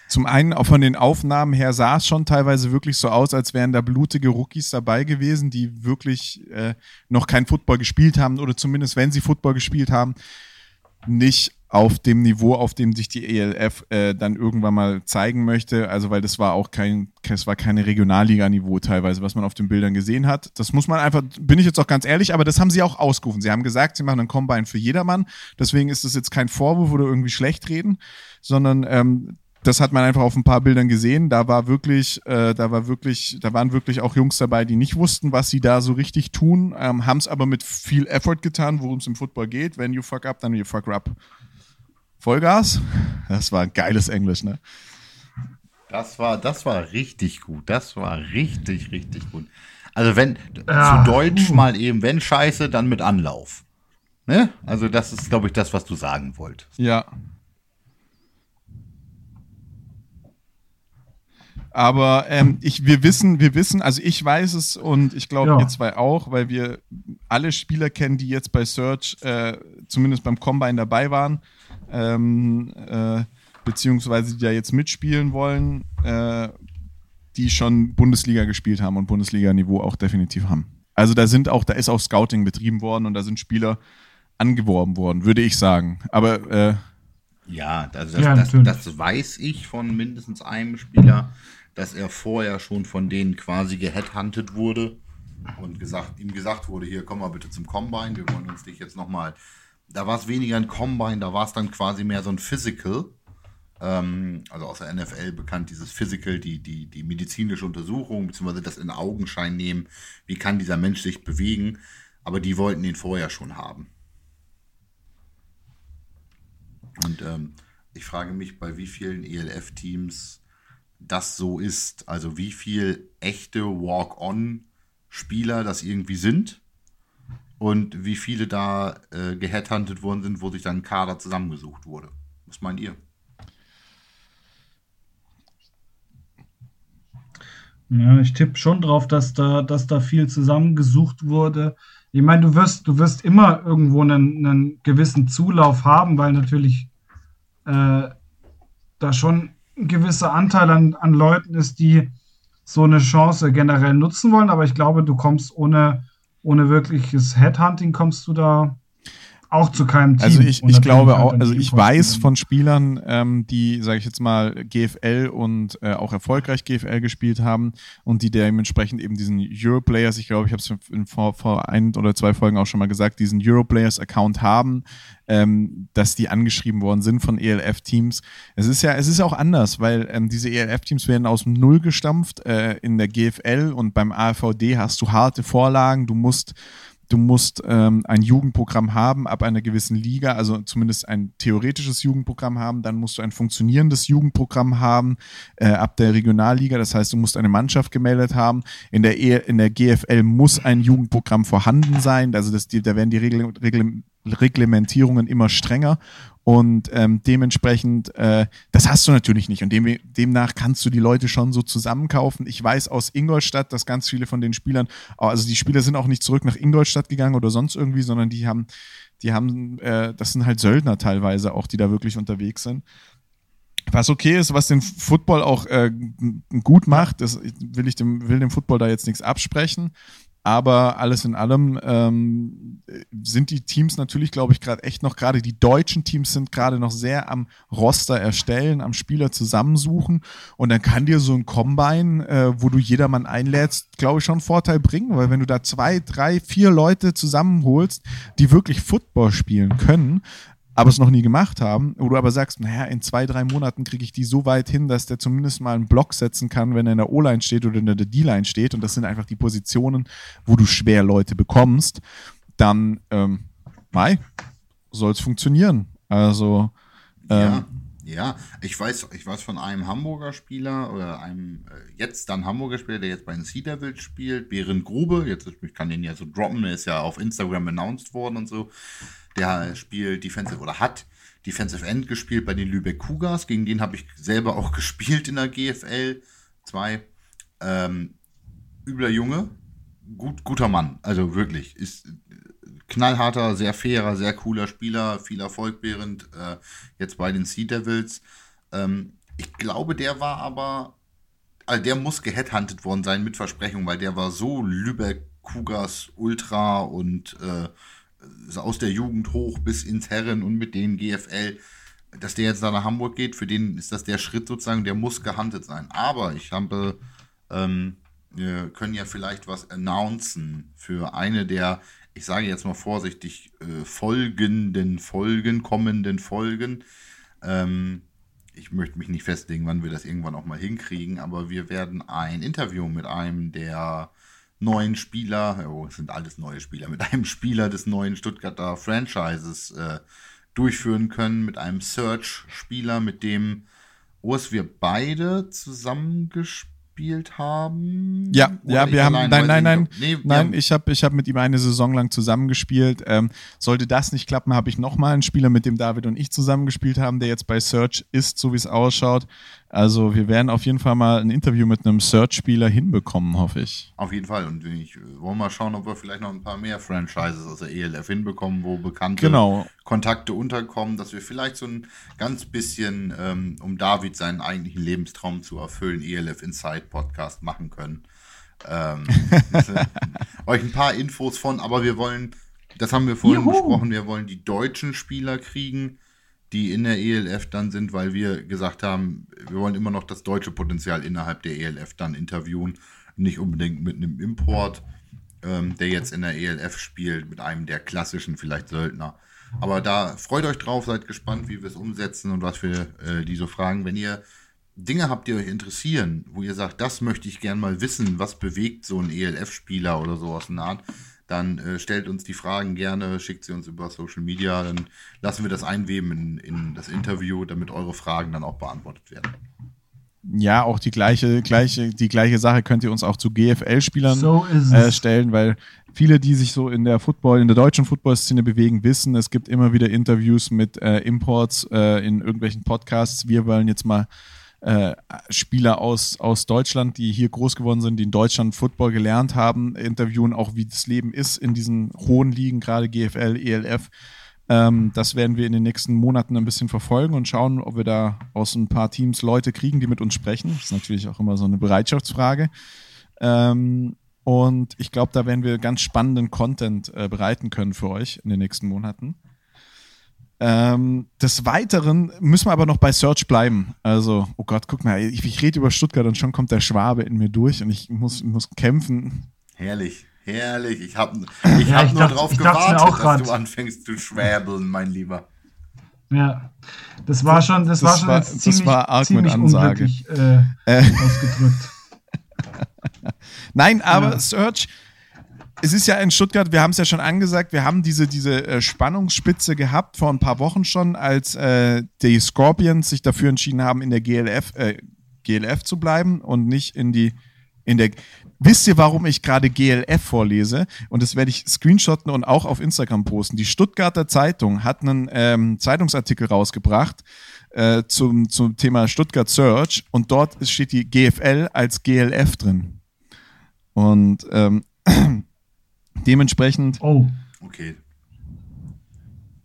zum einen auch von den Aufnahmen her sah es schon teilweise wirklich so aus, als wären da blutige Rookies dabei gewesen, die wirklich äh, noch kein Football gespielt haben oder zumindest wenn sie Football gespielt haben, nicht auf dem Niveau, auf dem sich die ELF äh, dann irgendwann mal zeigen möchte. Also weil das war auch kein, es war keine Regionalliga-Niveau teilweise, was man auf den Bildern gesehen hat. Das muss man einfach, bin ich jetzt auch ganz ehrlich, aber das haben sie auch ausgerufen. Sie haben gesagt, sie machen einen Combine für jedermann. Deswegen ist das jetzt kein Vorwurf oder irgendwie schlecht reden, sondern ähm, das hat man einfach auf ein paar Bildern gesehen. Da war wirklich, äh, da war wirklich, da waren wirklich auch Jungs dabei, die nicht wussten, was sie da so richtig tun, ähm, haben es aber mit viel Effort getan, worum es im Football geht. Wenn you fuck up, dann you fuck up. Vollgas. Das war geiles Englisch, ne? Das war, das war richtig gut. Das war richtig, richtig gut. Also wenn, Ja. zu Deutsch mal eben, wenn Scheiße, dann mit Anlauf. Ne? Also das ist, glaube ich, das, was du sagen wolltest. Ja. Aber ähm, ich, wir wissen, wir wissen, also ich weiß es und ich glaube Ja. ihr zwei auch, weil wir alle Spieler kennen, die jetzt bei Search äh, zumindest beim Combine dabei waren, ähm, äh, beziehungsweise die da jetzt mitspielen wollen, äh, die schon Bundesliga gespielt haben und Bundesliga-Niveau auch definitiv haben. Also da sind auch, da ist auch Scouting betrieben worden und da sind Spieler angeworben worden, würde ich sagen. Aber äh, Ja, also das, Ja, das, das weiß ich von mindestens einem Spieler, dass er vorher schon von denen quasi geheadhuntet wurde und gesagt, ihm gesagt wurde, hier komm mal bitte zum Combine, wir wollen uns dich jetzt nochmal. Da war es weniger ein Combine, da war es dann quasi mehr so ein Physical. Ähm, also aus der NFL bekannt, dieses Physical, die, die, die medizinische Untersuchung, beziehungsweise das in Augenschein nehmen, wie kann dieser Mensch sich bewegen. Aber die wollten ihn vorher schon haben. Und ähm, ich frage mich, bei wie vielen ELF-Teams das so ist. Also wie viel echte Walk-on-Spieler das irgendwie sind und wie viele da äh, geheadhuntet worden sind, wo sich dann ein Kader zusammengesucht wurde. Was meint ihr? Ja, ich tippe schon drauf, dass da, dass da viel zusammengesucht wurde. Ich meine, du wirst, du wirst immer irgendwo einen, einen gewissen Zulauf haben, weil natürlich äh, da schon ein gewisser Anteil an, an Leuten ist, die so eine Chance generell nutzen wollen. Aber ich glaube, du kommst ohne, ohne wirkliches Headhunting, kommst du da auch zu keinem Team. Also ich, ich glaube halt auch, also ich weiß von Spielern, ähm, die, sage ich jetzt mal, GFL und äh, auch erfolgreich GFL gespielt haben und die dementsprechend eben diesen Europlayers, ich glaube, ich habe es in vor, vor ein oder zwei Folgen auch schon mal gesagt, diesen Europlayers-Account haben, ähm, dass die angeschrieben worden sind von ELF-Teams. Es ist ja, es ist ja auch anders, weil ähm, diese ELF-Teams werden aus dem Null gestampft. Äh, in der GFL und beim AVD hast du harte Vorlagen, du musst Du musst ähm, ein Jugendprogramm haben ab einer gewissen Liga, also zumindest ein theoretisches Jugendprogramm haben. Dann musst du ein funktionierendes Jugendprogramm haben äh, ab der Regionalliga. Das heißt, du musst eine Mannschaft gemeldet haben. In der, e in der GFL muss ein Jugendprogramm vorhanden sein. Also das, die, da werden die Regel, Regel, Reglementierungen immer strenger. Und ähm, dementsprechend, äh, das hast du natürlich nicht. Und dem, demnach kannst du die Leute schon so zusammenkaufen. Ich weiß aus Ingolstadt, dass ganz viele von den Spielern, also die Spieler sind auch nicht zurück nach Ingolstadt gegangen oder sonst irgendwie, sondern die haben, die haben, äh, das sind halt Söldner teilweise auch, die da wirklich unterwegs sind. Was okay ist, was den Football auch äh, gut macht, das will ich dem, will dem Football da jetzt nichts absprechen. Aber alles in allem ähm, sind die Teams natürlich, glaube ich, gerade echt noch, gerade die deutschen Teams sind gerade noch sehr am Roster erstellen, am Spieler zusammensuchen. Und dann kann dir so ein Combine, äh, wo du jedermann einlädst, glaube ich, schon einen Vorteil bringen, weil wenn du da zwei, drei, vier Leute zusammenholst, die wirklich Football spielen können, aber es noch nie gemacht haben, wo du aber sagst, naja, in zwei, drei Monaten kriege ich die so weit hin, dass der zumindest mal einen Block setzen kann, wenn er in der O-Line steht oder in der D-Line steht. Und das sind einfach die Positionen, wo du schwer Leute bekommst. Dann, ähm, Mai, soll es funktionieren. Also, ähm, ja. Ja, ich weiß, ich weiß von einem Hamburger Spieler oder einem äh, jetzt dann Hamburger Spieler, der jetzt bei den Sea Devils spielt, Bären Grube. Jetzt, ich kann den ja so droppen, der ist ja auf Instagram announced worden und so. Der spielt Defensive oder hat Defensive End gespielt bei den Lübeck Cougars. Gegen den habe ich selber auch (laughs) gespielt in der GFL 2. Ähm, übler Junge, gut, guter Mann. Also wirklich. Ist knallharter, sehr fairer, sehr cooler Spieler, viel Erfolg während äh, jetzt bei den Sea Devils. Ähm, ich glaube, der war aber, also der muss geheadhunted worden sein mit Versprechung, weil der war so Lübeck Cougars Ultra und äh, aus der Jugend hoch bis ins Herren und mit den GFL, dass der jetzt da nach Hamburg geht, für den ist das der Schritt sozusagen, der muss gehandelt sein. Aber ich habe, ähm, wir können ja vielleicht was announcen für eine der, ich sage jetzt mal vorsichtig, äh, folgenden Folgen, kommenden Folgen. Ähm, ich möchte mich nicht festlegen, wann wir das irgendwann auch mal hinkriegen, aber wir werden ein Interview mit einem der neuen Spieler, oh, es sind alles neue Spieler, mit einem Spieler des neuen Stuttgarter Franchises äh, durchführen können, mit einem Search-Spieler, mit dem Urs wir beide zusammengespielt gespielt haben? Ja, Oder ja, wir haben, nein, nein, nein, nee, nein, ich habe ich hab mit ihm eine Saison lang zusammengespielt. Ähm, sollte das nicht klappen, habe ich nochmal einen Spieler, mit dem David und ich zusammengespielt haben, der jetzt bei Search ist, so wie es ausschaut. Also wir werden auf jeden Fall mal ein Interview mit einem Search-Spieler hinbekommen, hoffe ich. Auf jeden Fall. Und ich äh, wollen mal schauen, ob wir vielleicht noch ein paar mehr Franchises aus der ELF hinbekommen, wo bekannte genau. Kontakte unterkommen, dass wir vielleicht so ein ganz bisschen, ähm, um David seinen eigentlichen Lebenstraum zu erfüllen, ELF Inside Podcast machen können. Ähm, (laughs) euch ein paar Infos von, aber wir wollen, das haben wir vorhin Juhu. besprochen, wir wollen die deutschen Spieler kriegen die in der ELF dann sind, weil wir gesagt haben, wir wollen immer noch das deutsche Potenzial innerhalb der ELF dann interviewen, nicht unbedingt mit einem Import, ähm, der jetzt in der ELF spielt, mit einem der klassischen vielleicht Söldner. Aber da freut euch drauf, seid gespannt, wie wir es umsetzen und was wir äh, die fragen. Wenn ihr Dinge habt, die euch interessieren, wo ihr sagt, das möchte ich gern mal wissen, was bewegt so ein ELF-Spieler oder so aus der Art, dann äh, stellt uns die Fragen gerne, schickt sie uns über Social Media, dann lassen wir das einweben in, in das Interview, damit eure Fragen dann auch beantwortet werden. Ja, auch die gleiche, gleiche, die gleiche Sache könnt ihr uns auch zu GFL-Spielern so äh, stellen, weil viele, die sich so in der Football, in der deutschen Football-Szene bewegen, wissen, es gibt immer wieder Interviews mit äh, Imports äh, in irgendwelchen Podcasts. Wir wollen jetzt mal äh, Spieler aus, aus Deutschland, die hier groß geworden sind, die in Deutschland Football gelernt haben, interviewen, auch wie das Leben ist in diesen hohen Ligen, gerade GFL, ELF. Ähm, das werden wir in den nächsten Monaten ein bisschen verfolgen und schauen, ob wir da aus ein paar Teams Leute kriegen, die mit uns sprechen. Das ist natürlich auch immer so eine Bereitschaftsfrage. Ähm, und ich glaube, da werden wir ganz spannenden Content äh, bereiten können für euch in den nächsten Monaten. Ähm, des Weiteren müssen wir aber noch bei Search bleiben. Also, oh Gott, guck mal, ich, ich rede über Stuttgart und schon kommt der Schwabe in mir durch und ich muss, muss kämpfen. Herrlich, herrlich. Ich habe (laughs) ich ja, hab ich nur dacht, darauf gewartet, dass grad. du anfängst zu schwäbeln, mein Lieber. Ja, das war schon, das, das war schon war, ziemlich, das war arg ziemlich mit Ansage. Äh, äh. (laughs) ausgedrückt. Nein, aber ja. Search es ist ja in Stuttgart, wir haben es ja schon angesagt, wir haben diese, diese äh, Spannungsspitze gehabt vor ein paar Wochen schon, als äh, die Scorpions sich dafür entschieden haben, in der GLF, äh, GLF zu bleiben und nicht in die, in der, wisst ihr, warum ich gerade GLF vorlese? Und das werde ich screenshotten und auch auf Instagram posten. Die Stuttgarter Zeitung hat einen ähm, Zeitungsartikel rausgebracht äh, zum, zum Thema Stuttgart Search und dort steht die GFL als GLF drin. Und ähm, (clears throat) dementsprechend. Oh. Okay.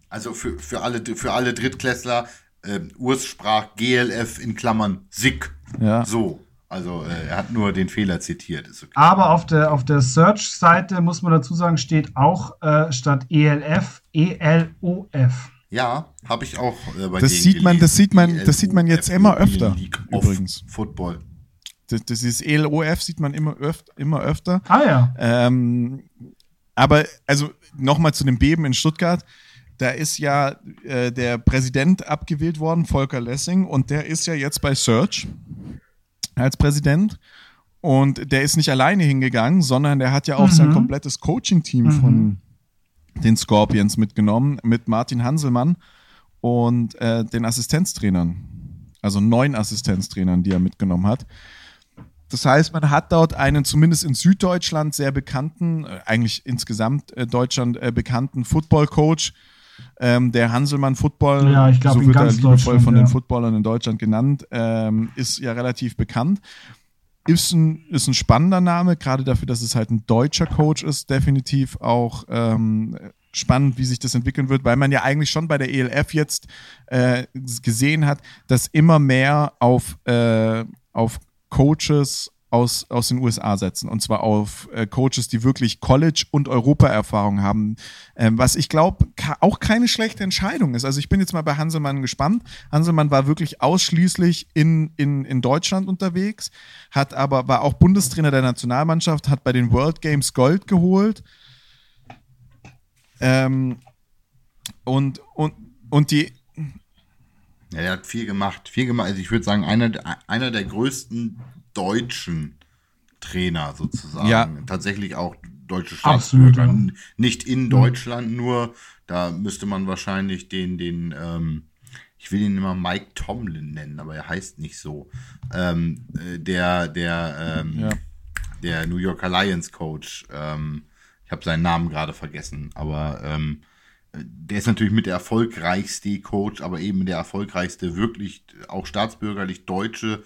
Also für, für, alle, für alle Drittklässler, äh, Urs sprach GLF in Klammern SIG. Ja. So. Also äh, er hat nur den Fehler zitiert. Okay. Aber auf der, auf der Search-Seite, muss man dazu sagen, steht auch äh, statt ELF ELOF. Ja, habe ich auch äh, bei das sieht man, das sieht man, das sieht man jetzt immer öfter. übrigens. Football. Das, das ist ELOF sieht man immer, öfter, immer öfter. Ah ja. Ähm, aber also nochmal zu dem Beben in Stuttgart. Da ist ja äh, der Präsident abgewählt worden, Volker Lessing, und der ist ja jetzt bei Search als Präsident. Und der ist nicht alleine hingegangen, sondern der hat ja auch mhm. sein komplettes Coaching-Team mhm. von den Scorpions mitgenommen, mit Martin Hanselmann und äh, den Assistenztrainern. Also neun Assistenztrainern, die er mitgenommen hat. Das heißt, man hat dort einen zumindest in Süddeutschland sehr bekannten, äh, eigentlich insgesamt äh, Deutschland äh, bekannten Football-Coach, ähm, der Hanselmann Football, ja, ich glaub, so wird er liebevoll von ja. den Footballern in Deutschland genannt, ähm, ist ja relativ bekannt. Ist ein, ist ein spannender Name, gerade dafür, dass es halt ein deutscher Coach ist, definitiv auch ähm, spannend, wie sich das entwickeln wird, weil man ja eigentlich schon bei der ELF jetzt äh, gesehen hat, dass immer mehr auf, äh, auf Coaches aus, aus den USA setzen. Und zwar auf äh, Coaches, die wirklich College- und Europa-Erfahrung haben. Ähm, was ich glaube, auch keine schlechte Entscheidung ist. Also ich bin jetzt mal bei Hanselmann gespannt. Hanselmann war wirklich ausschließlich in, in, in Deutschland unterwegs, hat aber, war auch Bundestrainer der Nationalmannschaft, hat bei den World Games Gold geholt. Ähm, und, und, und die, ja, er hat viel gemacht. Viel gemacht. Also ich würde sagen, einer, einer der größten deutschen Trainer sozusagen. Ja. Tatsächlich auch deutsche Staatsbürger. Absolut, ja. Nicht in Deutschland mhm. nur. Da müsste man wahrscheinlich den, den, ähm, ich will ihn immer Mike Tomlin nennen, aber er heißt nicht so. Ähm, äh, der, der, ähm, ja. der New Yorker Lions Coach. Ähm, ich habe seinen Namen gerade vergessen, aber ähm, der ist natürlich mit der erfolgreichste Coach, aber eben der erfolgreichste wirklich auch staatsbürgerlich Deutsche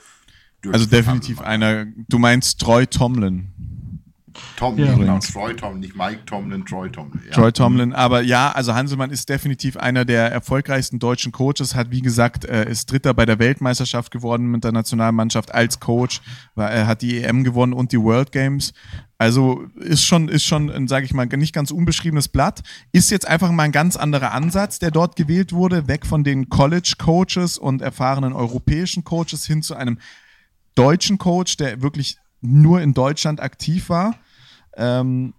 also definitiv einer. Du meinst Troy Tomlin. Tom, ja, genau, Troy Tomlin, nicht Mike Tomlin, Troy Tomlin. Ja. Troy Tomlin, aber ja, also Hanselmann ist definitiv einer der erfolgreichsten deutschen Coaches, hat wie gesagt, äh, ist Dritter bei der Weltmeisterschaft geworden mit der Nationalmannschaft als Coach, er hat die EM gewonnen und die World Games. Also ist schon, ist schon, sage ich mal, nicht ganz unbeschriebenes Blatt. Ist jetzt einfach mal ein ganz anderer Ansatz, der dort gewählt wurde, weg von den College Coaches und erfahrenen europäischen Coaches hin zu einem deutschen Coach, der wirklich nur in Deutschland aktiv war. Ähm,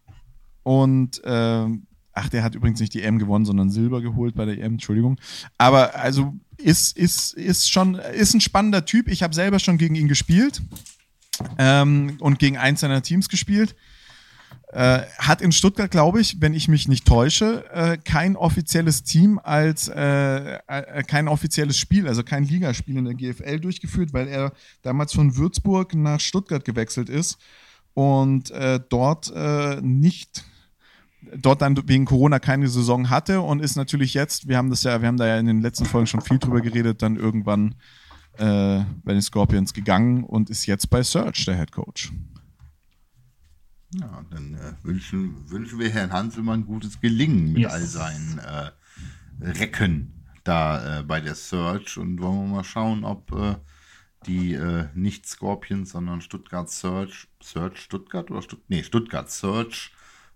und äh, ach, der hat übrigens nicht die EM gewonnen, sondern Silber geholt bei der EM, Entschuldigung. Aber also ist, ist, ist schon, ist ein spannender Typ. Ich habe selber schon gegen ihn gespielt ähm, und gegen eins seiner Teams gespielt. Äh, hat in Stuttgart, glaube ich, wenn ich mich nicht täusche, äh, kein offizielles Team als äh, äh, kein offizielles Spiel, also kein Ligaspiel in der GFL durchgeführt, weil er damals von Würzburg nach Stuttgart gewechselt ist und äh, dort äh, nicht dort dann wegen Corona keine Saison hatte und ist natürlich jetzt, wir haben das ja, wir haben da ja in den letzten Folgen schon viel drüber geredet, dann irgendwann bei den Scorpions gegangen und ist jetzt bei Search der Head Coach. Ja, dann äh, wünschen, wünschen wir Herrn Hanselmann gutes Gelingen mit yes. all seinen äh, Recken da äh, bei der Search und wollen wir mal schauen, ob äh, die äh, nicht Scorpions, sondern Stuttgart Search, Search Stuttgart oder Stutt nee, Stuttgart Search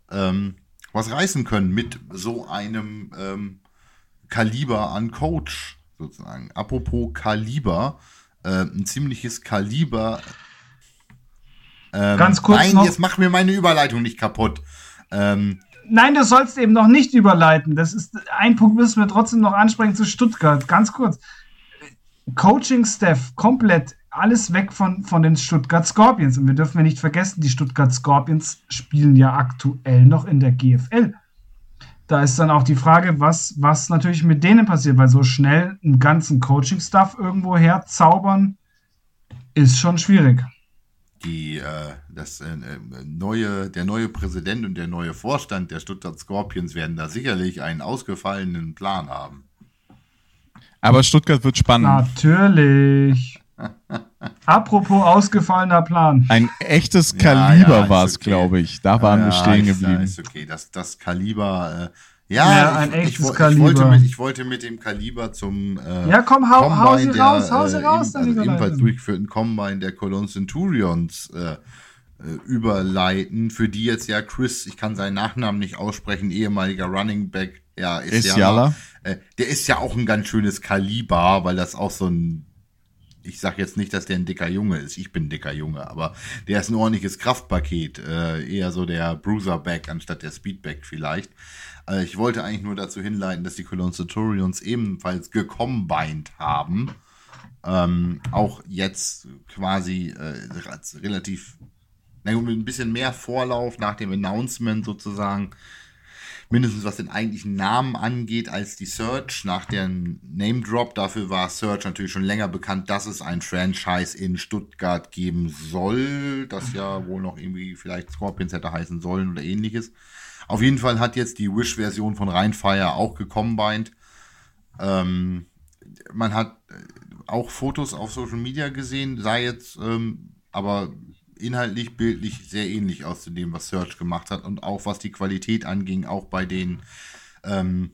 ähm, was reißen können mit so einem ähm, Kaliber an Coach sozusagen. Apropos Kaliber, äh, ein ziemliches Kaliber ähm, Ganz kurz nein, noch. jetzt mach mir meine Überleitung nicht kaputt. Ähm, nein, du sollst eben noch nicht überleiten. Das ist ein Punkt, müssen wir trotzdem noch ansprechen zu Stuttgart. Ganz kurz. Coaching-Staff komplett alles weg von, von den Stuttgart Scorpions. Und wir dürfen ja nicht vergessen, die Stuttgart Scorpions spielen ja aktuell noch in der GFL. Da ist dann auch die Frage, was, was natürlich mit denen passiert, weil so schnell einen ganzen Coaching-Staff irgendwo herzaubern, ist schon schwierig die äh, das äh, neue, der neue Präsident und der neue Vorstand der Stuttgart Scorpions werden da sicherlich einen ausgefallenen Plan haben. Aber Stuttgart wird spannend. Natürlich. Apropos ausgefallener Plan. Ein echtes Kaliber ja, ja, war es, okay. glaube ich. Da waren ja, wir stehen geblieben. Ist, ist okay. Das, das Kaliber. Äh, ja, ja, ein ich, echtes ich, Kaliber. Ich wollte, mit, ich wollte mit dem Kaliber zum. Äh, ja, komm, hau, hau sie der, raus, hau sie äh, raus. also ebenfalls durchgeführten Combine der Cologne Centurions äh, äh, überleiten, für die jetzt ja Chris, ich kann seinen Nachnamen nicht aussprechen, ehemaliger Running Back, ja, ist, ist ja. Äh, der ist ja auch ein ganz schönes Kaliber, weil das auch so ein ich sage jetzt nicht, dass der ein dicker Junge ist. Ich bin ein dicker Junge, aber der ist ein ordentliches Kraftpaket. Äh, eher so der Bruiserback anstatt der Speedback vielleicht. Äh, ich wollte eigentlich nur dazu hinleiten, dass die Cologne Centurions ebenfalls gecombined haben. Ähm, auch jetzt quasi äh, relativ, na gut, mit ein bisschen mehr Vorlauf nach dem Announcement sozusagen mindestens was den eigentlichen Namen angeht, als die Search nach dem Name Drop. Dafür war Search natürlich schon länger bekannt, dass es ein Franchise in Stuttgart geben soll, das ja wohl noch irgendwie vielleicht Scorpions hätte heißen sollen oder ähnliches. Auf jeden Fall hat jetzt die Wish-Version von Rheinfire auch gecombined. Ähm, man hat äh, auch Fotos auf Social Media gesehen, sei jetzt ähm, aber inhaltlich, bildlich sehr ähnlich aus zu dem, was Search gemacht hat und auch was die Qualität anging, auch bei den ähm,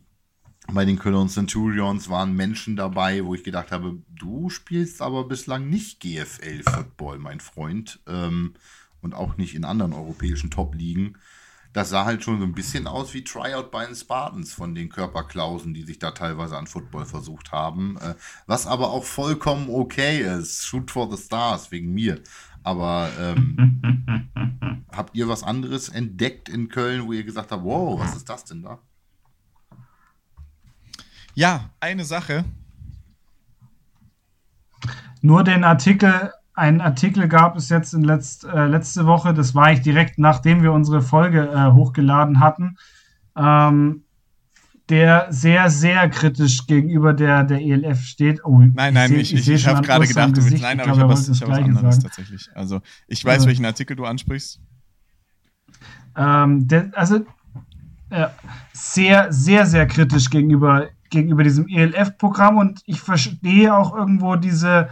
bei den Cologne Centurions waren Menschen dabei, wo ich gedacht habe, du spielst aber bislang nicht GFL-Football, mein Freund, ähm, und auch nicht in anderen europäischen Top-Ligen. Das sah halt schon so ein bisschen aus wie Tryout bei den Spartans von den Körperklausen, die sich da teilweise an Football versucht haben. Äh, was aber auch vollkommen okay ist. Shoot for the Stars wegen mir. Aber ähm, (laughs) habt ihr was anderes entdeckt in Köln, wo ihr gesagt habt, wow, was ist das denn da? Ja, eine Sache. Nur den Artikel, einen Artikel gab es jetzt in letzt, äh, letzte Woche, das war ich direkt nachdem wir unsere Folge äh, hochgeladen hatten. Ähm, der sehr, sehr kritisch gegenüber der, der ELF steht. Oh, nein, nein, ich, ich, ich, ich habe gerade gedacht, du willst, nein, aber ich habe was, hab was anderes sagen. tatsächlich. Also, ich weiß, äh, welchen Artikel du ansprichst. Ähm, der, also, äh, sehr, sehr, sehr kritisch gegenüber, gegenüber diesem ELF-Programm und ich verstehe auch irgendwo diese,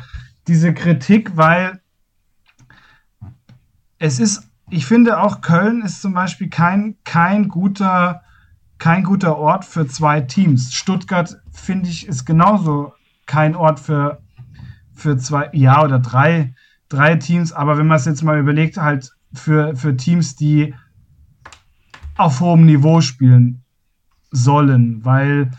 diese Kritik, weil es ist, ich finde auch Köln ist zum Beispiel kein, kein guter kein guter Ort für zwei Teams. Stuttgart, finde ich, ist genauso kein Ort für, für zwei, ja, oder drei, drei Teams. Aber wenn man es jetzt mal überlegt, halt für, für Teams, die auf hohem Niveau spielen sollen, weil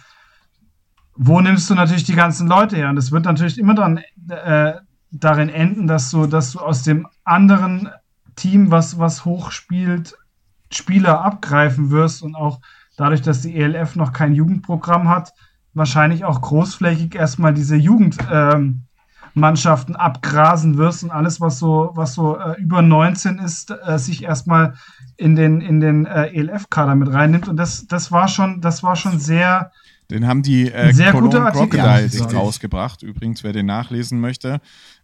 wo nimmst du natürlich die ganzen Leute her? Und es wird natürlich immer dann äh, darin enden, dass du, dass du aus dem anderen Team, was, was hoch spielt, Spieler abgreifen wirst und auch dadurch, dass die ELF noch kein Jugendprogramm hat, wahrscheinlich auch großflächig erstmal diese Jugendmannschaften ähm, abgrasen wirst und alles, was so, was so äh, über 19 ist, äh, sich erstmal in den, in den äh, ELF-Kader mit reinnimmt. Und das, das war schon, das war schon sehr. Den haben die äh, sehr Cologne gute Crocodiles rausgebracht. Übrigens, wer den nachlesen möchte.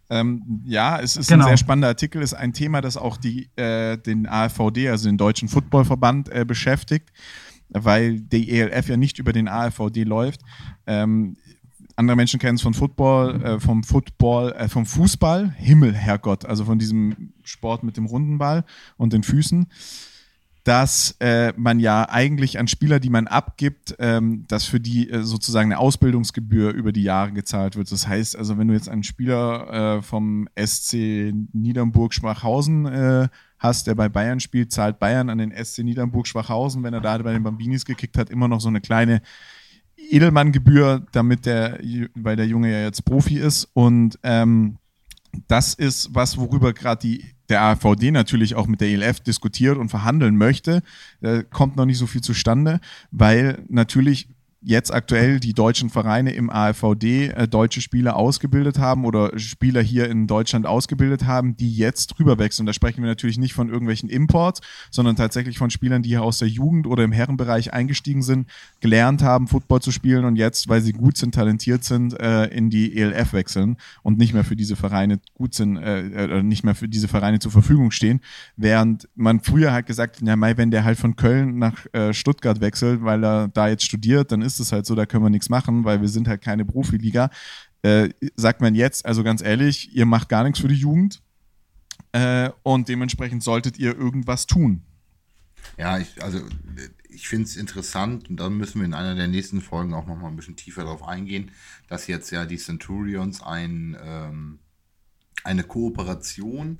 Ähm, ja, es ist genau. ein sehr spannender Artikel, ist ein Thema, das auch die, äh, den AFVD, also den Deutschen Footballverband, äh, beschäftigt weil die ELF ja nicht über den AFVD läuft. Ähm, andere Menschen kennen es von Football, äh, vom Football, äh, vom Fußball, Himmel, Herrgott, also von diesem Sport mit dem runden Ball und den Füßen, dass äh, man ja eigentlich an Spieler, die man abgibt, ähm, dass für die äh, sozusagen eine Ausbildungsgebühr über die Jahre gezahlt wird. Das heißt also, wenn du jetzt einen Spieler äh, vom SC Niedernburg-Schwachhausen äh, hast, der bei Bayern spielt, zahlt Bayern an den SC Niedernburg-Schwachhausen, wenn er da bei den Bambinis gekickt hat, immer noch so eine kleine Edelmann-Gebühr, damit der, weil der Junge ja jetzt Profi ist. Und ähm, das ist was, worüber gerade der AVD natürlich auch mit der ELF diskutiert und verhandeln möchte. Da kommt noch nicht so viel zustande, weil natürlich jetzt aktuell die deutschen Vereine im AFVD äh, deutsche Spieler ausgebildet haben oder Spieler hier in Deutschland ausgebildet haben, die jetzt rüberwechseln. Da sprechen wir natürlich nicht von irgendwelchen Imports, sondern tatsächlich von Spielern, die hier aus der Jugend oder im Herrenbereich eingestiegen sind, gelernt haben, Football zu spielen und jetzt, weil sie gut sind, talentiert sind, äh, in die ELF wechseln und nicht mehr für diese Vereine gut sind, äh, äh, nicht mehr für diese Vereine zur Verfügung stehen. Während man früher halt gesagt hat, ja, Mai, wenn der halt von Köln nach äh, Stuttgart wechselt, weil er da jetzt studiert, dann ist es halt so, da können wir nichts machen, weil wir sind halt keine Profiliga. Äh, sagt man jetzt, also ganz ehrlich, ihr macht gar nichts für die Jugend äh, und dementsprechend solltet ihr irgendwas tun. Ja, ich, also ich finde es interessant und da müssen wir in einer der nächsten Folgen auch nochmal ein bisschen tiefer darauf eingehen, dass jetzt ja die Centurions ein, ähm, eine Kooperation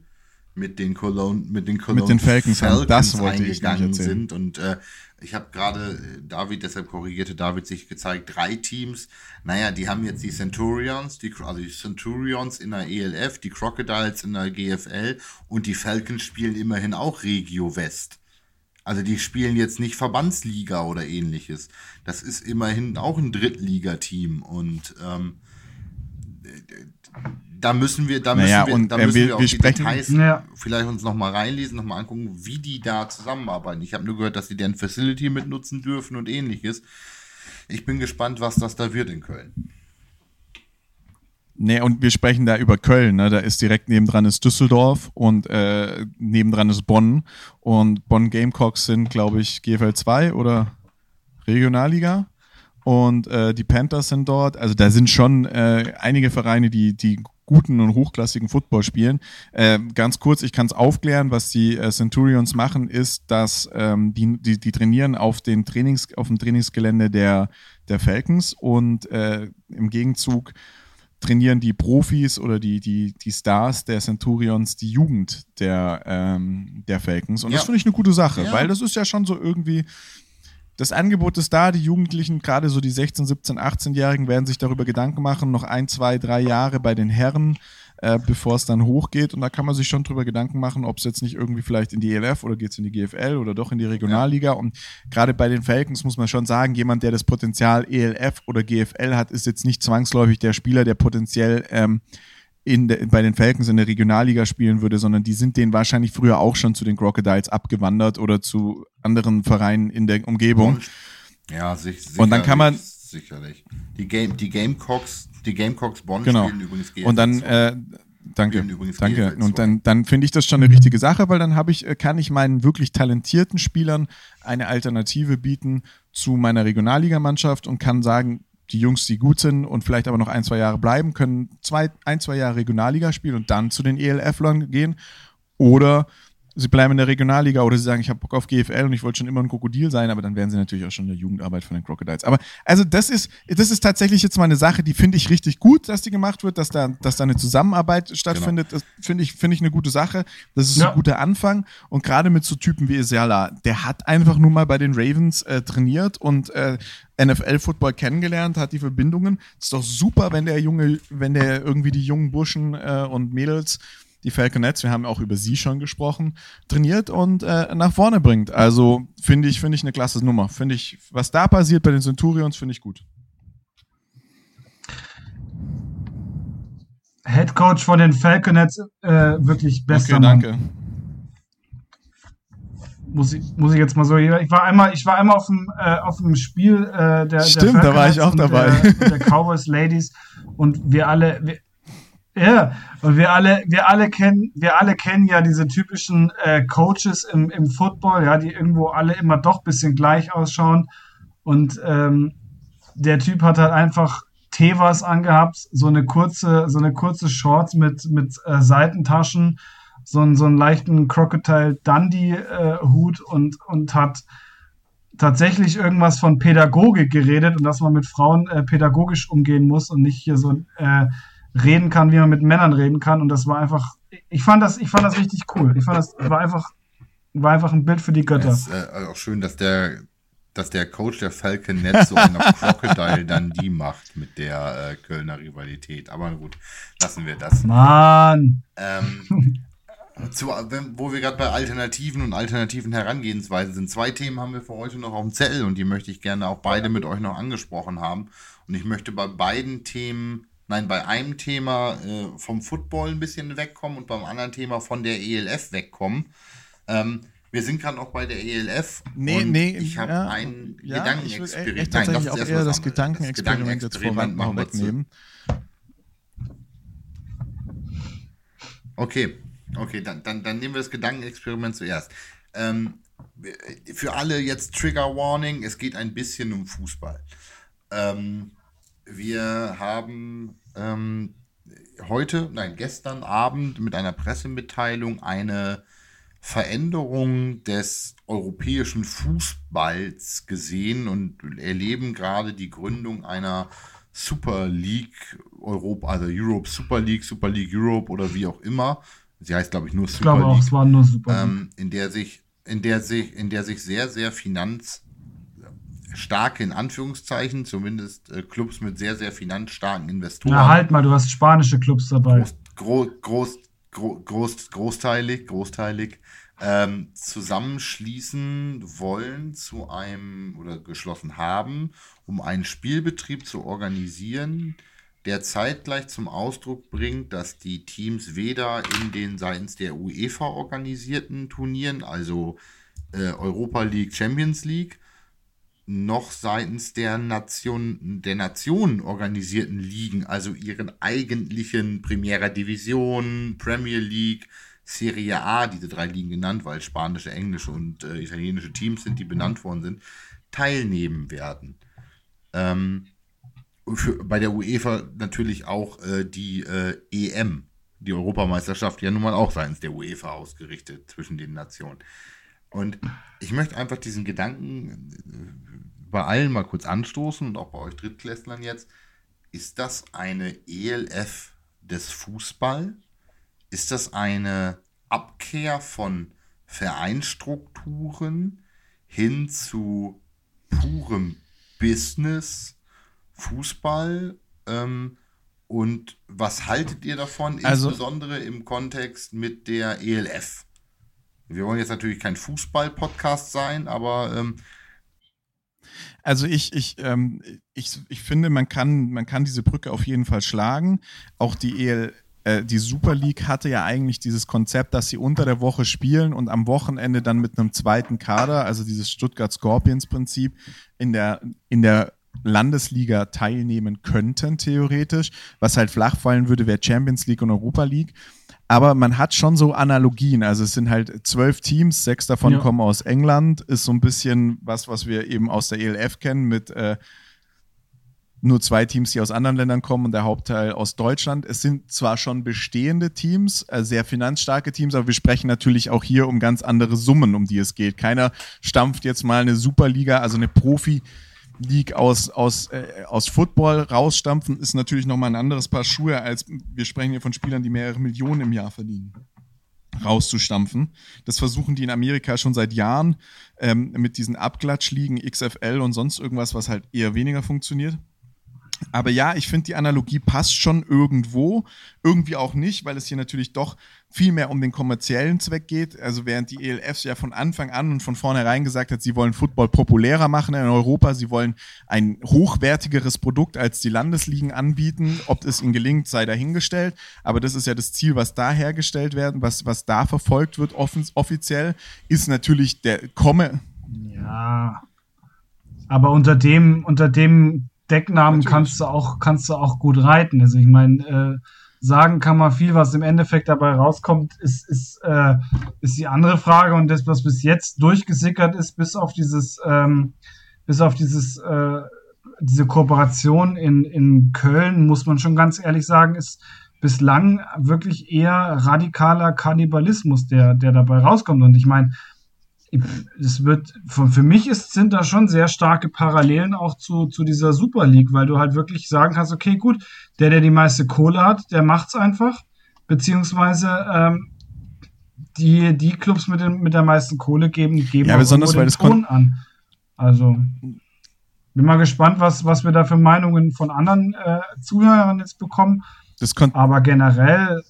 mit den Cologne, mit den Cologne mit den Falcons, Falcons das wollte eingegangen ich sind und äh, ich habe gerade äh, David, deshalb korrigierte David sich gezeigt, drei Teams. Naja, die haben jetzt die Centurions, die, also die Centurions in der ELF, die Crocodiles in der GFL und die Falcons spielen immerhin auch Regio West. Also die spielen jetzt nicht Verbandsliga oder ähnliches. Das ist immerhin auch ein Drittligateam und ähm, da müssen wir, da müssen Naja, wir, und, da äh, müssen wir- wir, auch wir die sprechen- Details Ja. vielleicht uns noch mal reinlesen, noch mal angucken, wie die da zusammenarbeiten. Ich habe nur gehört, dass sie deren Facility mitnutzen dürfen und ähnliches. Ich bin gespannt, was das da wird in Köln. Nee, und wir sprechen da über Köln, ne? Da ist direkt nebendran ist Düsseldorf und äh, nebendran ist Bonn. Und Bonn Gamecocks sind, glaube ich, GFL 2 oder Regionalliga. Und äh, die Panthers sind dort. Also da sind schon äh, einige Vereine, die, die guten und hochklassigen Football spielen. Äh, ganz kurz, ich kann es aufklären, was die äh, Centurions machen, ist, dass ähm, die, die, die trainieren auf, den Trainings, auf dem Trainingsgelände der, der Falcons und äh, im Gegenzug trainieren die Profis oder die, die, die Stars der Centurions die Jugend der, ähm, der Falcons. Und das Ja. finde ich eine gute Sache, Ja. weil das ist ja schon so irgendwie, das Angebot ist da, die Jugendlichen, gerade so die 16, 17, 18-Jährigen werden sich darüber Gedanken machen, noch ein, zwei, drei Jahre bei den Herren, äh, bevor es dann hochgeht. Und da kann man sich schon drüber Gedanken machen, ob es jetzt nicht irgendwie vielleicht in die ELF oder geht es in die GFL oder doch in die Regionalliga. Und gerade bei den Falcons muss man schon sagen, jemand, der das Potenzial ELF oder GFL hat, ist jetzt nicht zwangsläufig der Spieler, der potenziell ähm, in de, bei den Falcons in der Regionalliga spielen würde, sondern die sind denen wahrscheinlich früher auch schon zu den Crocodiles abgewandert oder zu anderen Vereinen in der Umgebung. Ja, sich, Und dann kann man- sicherlich. Die Game, die Gamecocks, die Gamecocks Bonn Genau. spielen übrigens GFL Und dann, 2. äh, danke, danke. Und dann, dann finde ich das schon eine richtige Sache, weil dann habe ich, äh, kann ich meinen wirklich talentierten Spielern eine Alternative bieten zu meiner Regionalligamannschaft und kann sagen, die Jungs, die gut sind und vielleicht aber noch ein, zwei Jahre bleiben, können zwei, ein, zwei Jahre Regionalliga spielen und dann zu den ELF-Lern gehen. Oder sie bleiben in der Regionalliga oder sie sagen, ich habe Bock auf GFL und ich wollte schon immer ein Krokodil sein, aber dann wären sie natürlich auch schon in der Jugendarbeit von den Crocodiles. Aber also das ist, das ist tatsächlich jetzt mal eine Sache, die finde ich richtig gut, dass die gemacht wird, dass da, dass da eine Zusammenarbeit stattfindet. Das finde ich, finde ich eine gute Sache. Das ist Ja. ein guter Anfang. Und gerade mit so Typen wie Isiala, der hat einfach nur mal bei den Ravens äh, trainiert und äh, NFL-Football kennengelernt, hat die Verbindungen. ist doch super, wenn der Junge, wenn der irgendwie die jungen Burschen äh, und Mädels die Falconets, wir haben auch über sie schon gesprochen, trainiert und äh, nach vorne bringt. Also finde ich, finde ich eine klasse Nummer. Finde ich, was da passiert bei den Centurions, finde ich gut. Head Coach von den Falconets, äh, wirklich bester Okay, Mann. danke. Muss ich, muss ich jetzt mal so. Ich war einmal, ich war einmal auf dem, äh, auf dem Spiel äh, der, Stimmt, der da war ich auch dabei. Der, der Cowboys Ladies und wir alle, wir, ja, und wir alle, wir alle kennen, wir alle kennen ja diese typischen äh, Coaches im, im Football, ja, die irgendwo alle immer doch ein bisschen gleich ausschauen. Und ähm, der Typ hat halt einfach Tevas angehabt, so eine kurze, so eine kurze Shorts mit, mit äh, Seitentaschen, so einen, so einen leichten Crocodile Dundee äh, und, und hat tatsächlich irgendwas von Pädagogik geredet und dass man mit Frauen äh, pädagogisch umgehen muss und nicht hier so äh, reden kann, wie man mit Männern reden kann. Und das war einfach, ich fand das, ich fand das richtig cool. Ich fand das war einfach, war einfach ein Bild für die Götter. Es ist äh, auch schön, dass der, dass der Coach der Falcon Net so eine Crocodile (laughs) dann die macht mit der äh, Kölner Rivalität. Aber gut, lassen wir das. Mann. Ähm, (laughs) zu, wo wir gerade bei Alternativen und alternativen Herangehensweisen sind. Zwei Themen haben wir für heute noch auf dem Zettel und die möchte ich gerne auch beide mit euch noch angesprochen haben. Und ich möchte bei beiden Themen, nein, bei einem Thema äh, vom Football ein bisschen wegkommen und beim anderen Thema von der ELF wegkommen. Ähm, wir sind gerade noch bei der ELF. Nee, nee, ich habe ja, ein ja, Gedankenexperiment. Ich will tatsächlich Nein, auch eher das Gedankenexperiment jetzt voran machen wir wegnehmen. Okay, okay, dann, dann, dann nehmen wir das Gedankenexperiment zuerst. Ähm, für alle jetzt Trigger Warning, es geht ein bisschen um Fußball. Ähm, wir haben ähm, heute, nein, gestern Abend mit einer Pressemitteilung eine Veränderung des europäischen Fußballs gesehen und erleben gerade die Gründung einer Super League Europa, also Europe Super League, Super League Europe oder wie auch immer. Sie heißt, glaube ich, nur Super ich glaube League. Auch, es war nur Super League. Ähm, in der sich, in der sich, in der sich sehr, sehr finanz starke, in Anführungszeichen, zumindest äh, Clubs mit sehr, sehr finanzstarken Investoren. Na halt mal, du hast spanische Clubs dabei. Groß, groß, groß, groß, groß großteilig, großteilig ähm, zusammenschließen wollen zu einem oder geschlossen haben, um einen Spielbetrieb zu organisieren, der zeitgleich zum Ausdruck bringt, dass die Teams weder in den seitens der UEFA organisierten Turnieren, also äh, Europa League, Champions League, noch seitens der Nation, der Nationen organisierten Ligen, also ihren eigentlichen Primera Division, Premier League, Serie A, diese drei Ligen genannt, weil spanische, englische und äh, italienische Teams sind, die benannt worden sind, teilnehmen werden. Ähm, für, bei der UEFA natürlich auch äh, die äh, EM, die Europameisterschaft, ja nun mal auch seitens der UEFA ausgerichtet zwischen den Nationen. Und ich möchte einfach diesen Gedanken äh, bei allen mal kurz anstoßen und auch bei euch Drittklässlern jetzt. Ist das eine ELF des Fußball? Ist das eine Abkehr von Vereinstrukturen hin zu purem Business, Fußball? Ähm, und was haltet ihr davon, Also- insbesondere im Kontext mit der ELF? Wir wollen jetzt natürlich kein Fußball-Podcast sein, aber ähm, Also ich, ich, ähm, ich, ich finde, man kann, man kann diese Brücke auf jeden Fall schlagen. Auch die EL, äh, die Super League hatte ja eigentlich dieses Konzept, dass sie unter der Woche spielen und am Wochenende dann mit einem zweiten Kader, also dieses Stuttgart Scorpions Prinzip, in der, in der Landesliga teilnehmen könnten, theoretisch. Was halt flach fallen würde, wäre Champions League und Europa League. Aber man hat schon so Analogien. Also es sind halt zwölf Teams, sechs davon Ja. kommen aus England. Ist so ein bisschen was, was wir eben aus der ELF kennen mit äh, nur zwei Teams, die aus anderen Ländern kommen und der Hauptteil aus Deutschland. Es sind zwar schon bestehende Teams, äh, sehr finanzstarke Teams, aber wir sprechen natürlich auch hier um ganz andere Summen, um die es geht. Keiner stampft jetzt mal eine Superliga, also eine Profi. League aus, aus, äh, aus Football rausstampfen, ist natürlich nochmal ein anderes Paar Schuhe, als wir sprechen hier von Spielern, die mehrere Millionen im Jahr verdienen rauszustampfen. Das versuchen die in Amerika schon seit Jahren ähm, mit diesen Abklatschligen, XFL und sonst irgendwas, was halt eher weniger funktioniert. Aber ja, ich finde, die Analogie passt schon irgendwo, irgendwie auch nicht, weil es hier natürlich doch viel mehr um den kommerziellen Zweck geht. Also während die ELFs ja von Anfang an und von vornherein gesagt hat, sie wollen Football populärer machen in Europa, sie wollen ein hochwertigeres Produkt als die Landesligen anbieten. Ob es ihnen gelingt, sei dahingestellt. Aber das ist ja das Ziel, was da hergestellt werden, was, was da verfolgt wird offiziell, ist natürlich der Komme. Ja. Aber unter dem, unter dem Decknamen Natürlich. kannst du auch, kannst du auch gut reiten. Also ich meine, äh, sagen kann man viel, was im Endeffekt dabei rauskommt, ist, ist, äh, ist die andere Frage. Und das, was bis jetzt durchgesickert ist, bis auf dieses, ähm, bis auf dieses, äh, diese Kooperation in, in Köln, muss man schon ganz ehrlich sagen, ist bislang wirklich eher radikaler Kannibalismus, der, der dabei rauskommt. Und ich meine, es wird, für, mich ist, sind da schon sehr starke Parallelen auch zu, zu dieser Super League, weil du halt wirklich sagen kannst, okay, gut, der, der die meiste Kohle hat, der macht's einfach, beziehungsweise ähm, die, die Clubs mit, den, mit der meisten Kohle geben, geben Ja, auch besonders, weil den Ton an. Also, bin mal gespannt, was, was wir da für Meinungen von anderen äh, Zuhörern jetzt bekommen. Aber generell,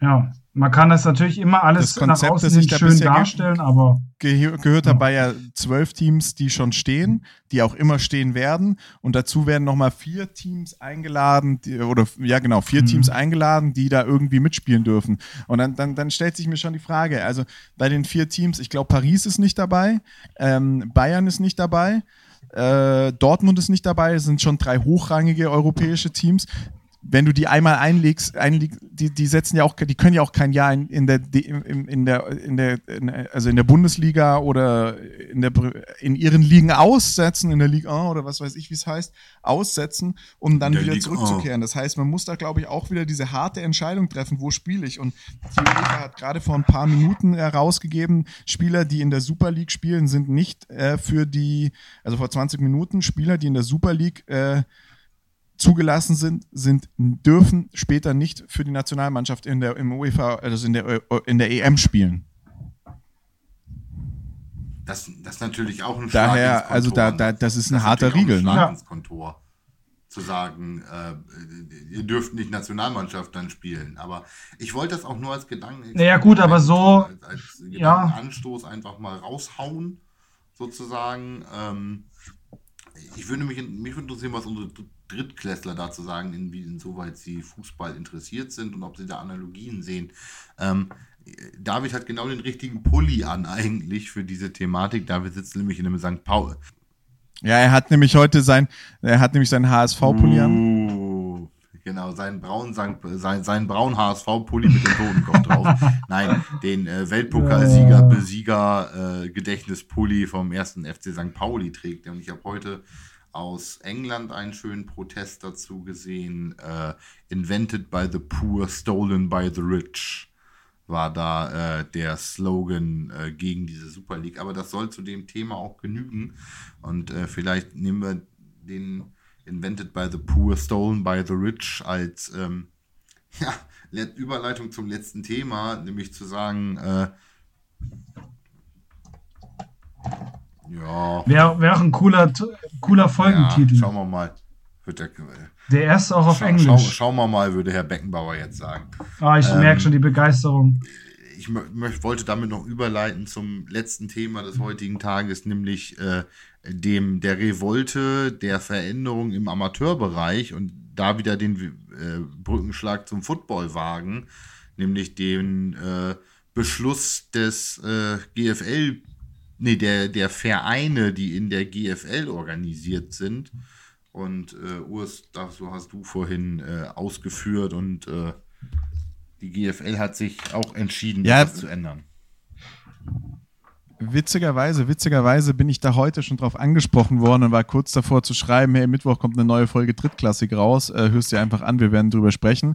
ja, Man kann das natürlich immer alles Das Konzept, nach außen das sich da schön ge- darstellen, aber Gehö gehört dabei ja zwölf Teams, die schon stehen, die auch immer stehen werden. Und dazu werden nochmal vier Teams eingeladen, die, oder ja genau, vier Mhm. Teams eingeladen, die da irgendwie mitspielen dürfen. Und dann, dann, dann stellt sich mir schon die Frage, also bei den vier Teams, ich glaube, Paris ist nicht dabei, ähm, Bayern ist nicht dabei, äh, Dortmund ist nicht dabei, es sind schon drei hochrangige europäische Teams. Wenn du die einmal einlegst, einleg, die, die setzen ja auch, die können ja auch kein Jahr in, in der, in, in der, in der, in, also in der Bundesliga oder in der, in ihren Ligen aussetzen, in der Liga 1 oder was weiß ich, wie es heißt, aussetzen, um dann wieder Ligue 1. zurückzukehren. Das heißt, man muss da, glaube ich, auch wieder diese harte Entscheidung treffen, wo spiele ich. Und die UEFA hat gerade vor ein paar Minuten herausgegeben, Spieler, die in der Super League spielen, sind nicht äh, für die, also vor 20 Minuten, Spieler, die in der Super League äh, zugelassen sind, sind, dürfen später nicht für die Nationalmannschaft in der, im UEFA, also in der, in der EM spielen. Das, das ist natürlich auch ein Schlag Daher, Kontor. also da, da, das ist ein harter natürlich auch Riegel. Ein Ne? Schlag Kontor. Zu sagen, äh, ihr dürft nicht Nationalmannschaft dann spielen. Aber ich wollte das auch nur als Gedanken. Naja, gut, aber so- Als, als ja. Gedankenanstoß einfach mal raushauen, sozusagen. Ähm, ich würde mich, mich würde interessieren, was unsere Drittklässler dazu sagen, in, wie, insoweit sie Fußball interessiert sind und ob sie da Analogien sehen. Ähm, David hat genau den richtigen Pulli an eigentlich für diese Thematik. David sitzt nämlich in einem St. Paul. Ja, er hat nämlich heute sein, er hat nämlich seinen HSV-Pulli an. Uh, genau, seinen braunen, sein, seinen braunen HSV-Pulli mit dem Totenkopf drauf. (laughs) Nein, den äh, Weltpokalsieger. Besieger, äh, Gedächtnispulli vom ersten FC St. Pauli trägt. Und ich habe heute aus England einen schönen Protest dazu gesehen. Äh, Invented by the poor, stolen by the rich war da äh, der Slogan äh, gegen diese Super League. Aber das soll zu dem Thema auch genügen. Und äh, vielleicht nehmen wir den Invented by the Poor, Stolen by the Rich als ähm, (laughs) ja, Überleitung zum letzten Thema, nämlich zu sagen, äh, ja, wäre wär auch ein cooler, cooler ja, Folgentitel. schauen wir mal. Wird der, der erste auch auf schau, Englisch. Schau, schauen wir mal, würde Herr Beckenbauer jetzt sagen. ah, ich ähm, merke schon die Begeisterung. ich wollte damit noch überleiten zum letzten Thema des heutigen Tages, nämlich äh, dem der Revolte der Veränderung im Amateurbereich und da wieder den äh, Brückenschlag zum Football wagen, nämlich den äh, Beschluss des äh, GFL, nee, der, der Vereine, die in der GFL organisiert sind. Und äh, Urs, das so hast du vorhin äh, ausgeführt und äh, die GFL hat sich auch entschieden, Ja. das zu ändern. Witzigerweise, witzigerweise bin ich da heute schon drauf angesprochen worden und war kurz davor zu schreiben, hey, Mittwoch kommt eine neue Folge Drittklassik raus, äh, hörst dir einfach an, wir werden drüber sprechen.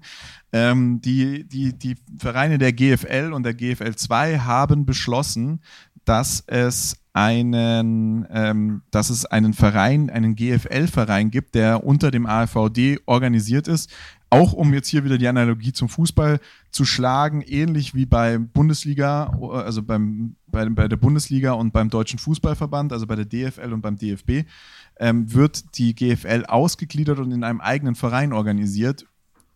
Ähm, die, die, die Vereine der GFL und der GFL 2 haben beschlossen, dass es einen, ähm, dass es einen Verein, einen GFL-Verein gibt, der unter dem AVD organisiert ist, auch um jetzt hier wieder die Analogie zum Fußball zu schlagen, ähnlich wie bei Bundesliga, also beim, bei, bei der Bundesliga und beim Deutschen Fußballverband, also bei der DFL und beim DFB, ähm, wird die GFL ausgegliedert und in einem eigenen Verein organisiert.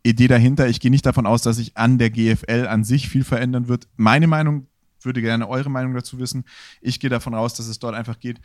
Idee dahinter, ich gehe nicht davon aus, dass sich an der GFL an sich viel verändern wird. Meine Meinung, würde gerne eure Meinung dazu wissen. Ich gehe davon aus, dass es dort einfach geht,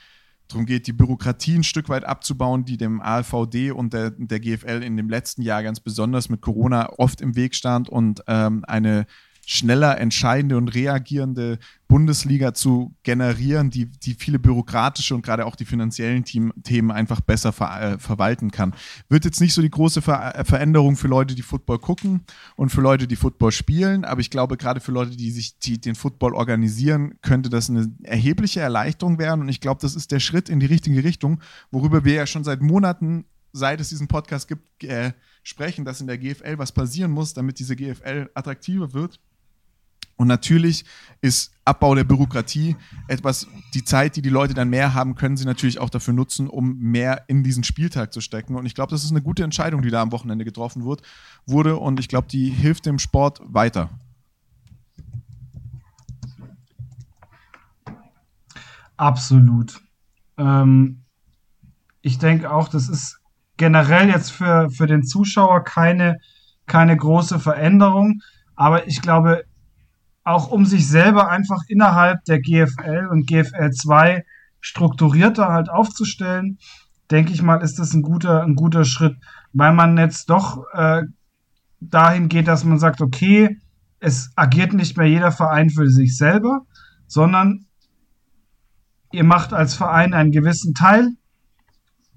darum geht, die Bürokratie ein Stück weit abzubauen, die dem AVD und der, der GFL in dem letzten Jahr ganz besonders mit Corona oft im Weg stand und ähm, eine schneller entscheidende und reagierende Bundesliga zu generieren, die, die viele bürokratische und gerade auch die finanziellen Team, Themen einfach besser ver, äh, verwalten kann. Wird jetzt nicht so die große ver äh, Veränderung für Leute, die Football gucken und für Leute, die Football spielen, aber ich glaube, gerade für Leute, die sich die, den Football organisieren, könnte das eine erhebliche Erleichterung werden und ich glaube, das ist der Schritt in die richtige Richtung, worüber wir ja schon seit Monaten seit es diesen Podcast gibt, äh, sprechen, dass in der GFL was passieren muss, damit diese GFL attraktiver wird. Und natürlich ist Abbau der Bürokratie etwas, die Zeit, die die Leute dann mehr haben, können sie natürlich auch dafür nutzen, um mehr in diesen Spieltag zu stecken. Und ich glaube, das ist eine gute Entscheidung, die da am Wochenende getroffen wurde. Und ich glaube, die hilft dem Sport weiter. Absolut. Ähm, ich denke auch, das ist generell jetzt für, für den Zuschauer keine, keine große Veränderung. Aber ich glaube, auch um sich selber einfach innerhalb der GFL und GFL 2 strukturierter halt aufzustellen, denke ich mal, ist das ein guter, ein guter Schritt, weil man jetzt doch äh, dahin geht, dass man sagt, okay, es agiert nicht mehr jeder Verein für sich selber, sondern ihr macht als Verein einen gewissen Teil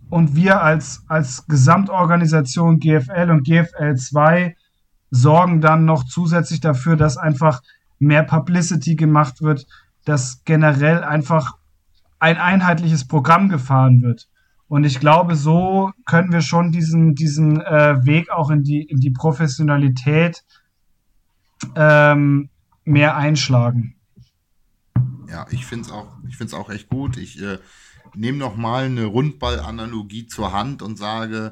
und wir als, als Gesamtorganisation GFL und GFL 2 sorgen dann noch zusätzlich dafür, dass einfach mehr Publicity gemacht wird, dass generell einfach ein einheitliches Programm gefahren wird. Und ich glaube, so können wir schon diesen, diesen äh, Weg auch in die, in die Professionalität ähm, mehr einschlagen. Ja, ich finde es auch, auch echt gut. Ich äh, nehme nochmal eine Rundballanalogie zur Hand und sage,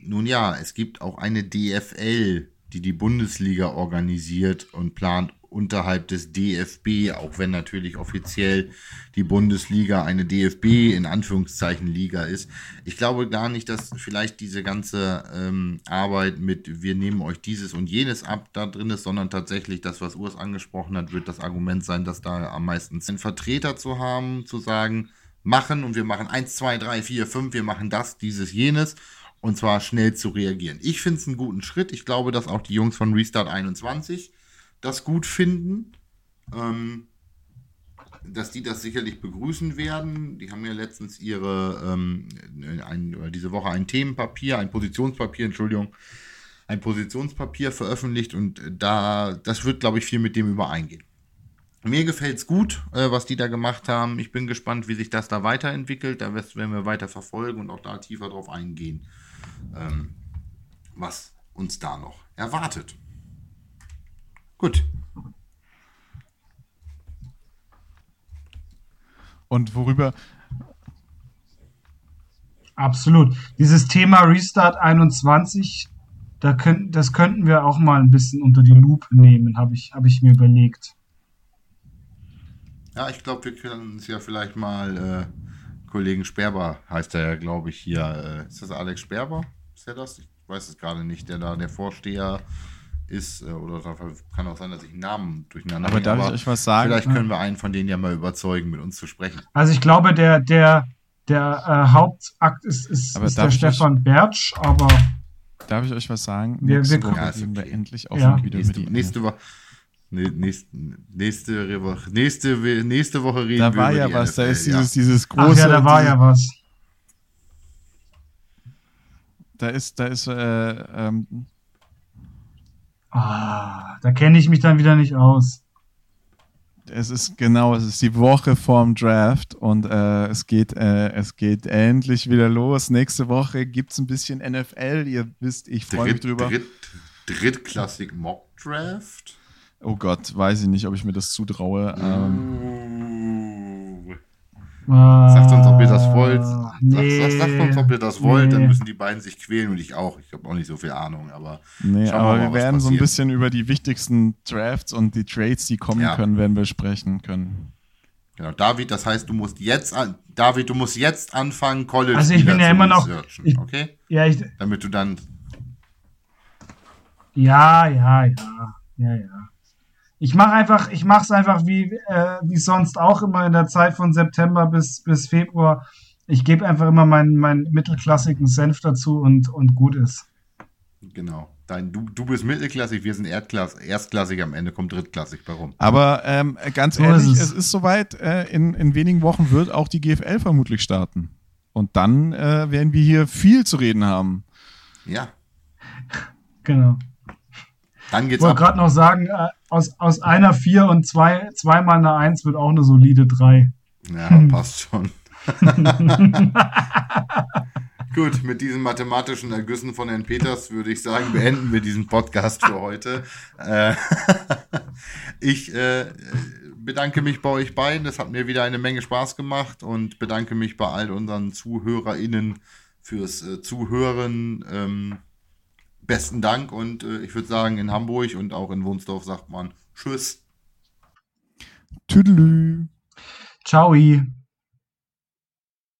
nun ja, es gibt auch eine DFL, die die Bundesliga organisiert und plant unterhalb des DFB, auch wenn natürlich offiziell die Bundesliga eine DFB in Anführungszeichen Liga ist. Ich glaube gar nicht, dass vielleicht diese ganze ähm, Arbeit mit wir nehmen euch dieses und jenes ab da drin ist, sondern tatsächlich das, was Urs angesprochen hat, wird das Argument sein, dass da am meisten einen Vertreter zu haben, zu sagen, machen und wir machen eins, zwei, drei, vier, fünf, wir machen das, dieses, jenes und zwar schnell zu reagieren. Ich finde es einen guten Schritt. Ich glaube, dass auch die Jungs von Restart 21 das gut finden. Ähm, dass die das sicherlich begrüßen werden. Die haben ja letztens ihre, ähm, ein, diese Woche ein Themenpapier, ein Positionspapier, Entschuldigung, ein Positionspapier veröffentlicht und da, das wird, glaube ich, viel mit dem übereingehen. Mir gefällt es gut, äh, was die da gemacht haben. Ich bin gespannt, wie sich das da weiterentwickelt. Da werden wir weiter verfolgen und auch da tiefer drauf eingehen, ähm, was uns da noch erwartet. Gut. Und worüber. Absolut. Dieses Thema Restart 21, da könnt, das könnten wir auch mal ein bisschen unter die Lupe nehmen, habe ich, hab ich mir überlegt. Ja, ich glaube, wir können uns ja vielleicht mal äh, Kollegen Sperber, heißt er ja, glaube ich, hier. Äh, ist das Alex Sperber? Ist er das? Ich weiß es gerade nicht, der da der Vorsteher ist, äh, oder kann auch sein, dass ich einen Namen durcheinander Aber darf ich euch was sagen? Vielleicht können wir einen von denen ja mal überzeugen, mit uns zu sprechen. Also ich glaube, der, der, der äh, Hauptakt ist, ist, ist der Stefan Bertsch, aber. Darf ich euch was sagen? Wir, nächste wir, Woche ja, reden wir endlich auch ja. wieder nächste, mit nächste Woche. Nächste, nächste, Woche, nächste, nächste Woche reden da wir war ja was, NFL, da ist dieses, ja. dieses große. Ach ja, da war ja was. Da ist, da ist, äh, ähm, Ah, da kenne ich mich dann wieder nicht aus. Es ist genau, es ist die Woche vorm Draft und äh, es geht, äh, es geht endlich wieder los. Nächste Woche gibt es ein bisschen NFL. Ihr wisst, ich freue mich drüber. Dritt, drittklassig Mock Draft. Oh Gott, weiß ich nicht, ob ich mir das zutraue. Ähm, uh. Sagt uns, ob ihr das wollt. Nee, sagt, sagt, uns, ob ihr das wollt, nee. dann müssen die beiden sich quälen und ich auch. Ich habe auch nicht so viel Ahnung, aber. Nee, aber wir, wir werden so ein bisschen über die wichtigsten Drafts und die Trades, die kommen ja. können, werden wir sprechen können. Genau, David, das heißt, du musst jetzt an, David, du musst jetzt anfangen, College Also ich bin ja immer noch. Ich, okay? Ja, ich, Damit du dann. Ja, ja, ja. Ja, ja. Ich mache einfach, ich mache es einfach wie, äh, wie sonst auch immer in der Zeit von September bis, bis Februar. Ich gebe einfach immer meinen, meinen mittelklassigen Senf dazu und, und gut ist. Genau. Dein, du, du bist mittelklassig, wir sind Erdklass, erstklassig, am Ende kommt drittklassig. Warum? Aber ähm, ganz so ehrlich, ist es. es. ist soweit, äh, in, in wenigen Wochen wird auch die GFL vermutlich starten. Und dann äh, werden wir hier viel zu reden haben. Ja. Genau. Dann geht's Ich wollte gerade noch sagen, äh, aus, aus einer 4 und zwei, zweimal eine 1 wird auch eine solide 3. Ja, passt schon. (laughs) Gut, mit diesen mathematischen Ergüssen von Herrn Peters würde ich sagen, beenden wir diesen Podcast für heute. Äh, (laughs) ich äh, bedanke mich bei euch beiden. Es hat mir wieder eine Menge Spaß gemacht und bedanke mich bei all unseren ZuhörerInnen fürs äh, Zuhören. Ähm, besten Dank und äh, ich würde sagen, in Hamburg und auch in Wunsdorf sagt man Tschüss. Tüdelü. Ciao.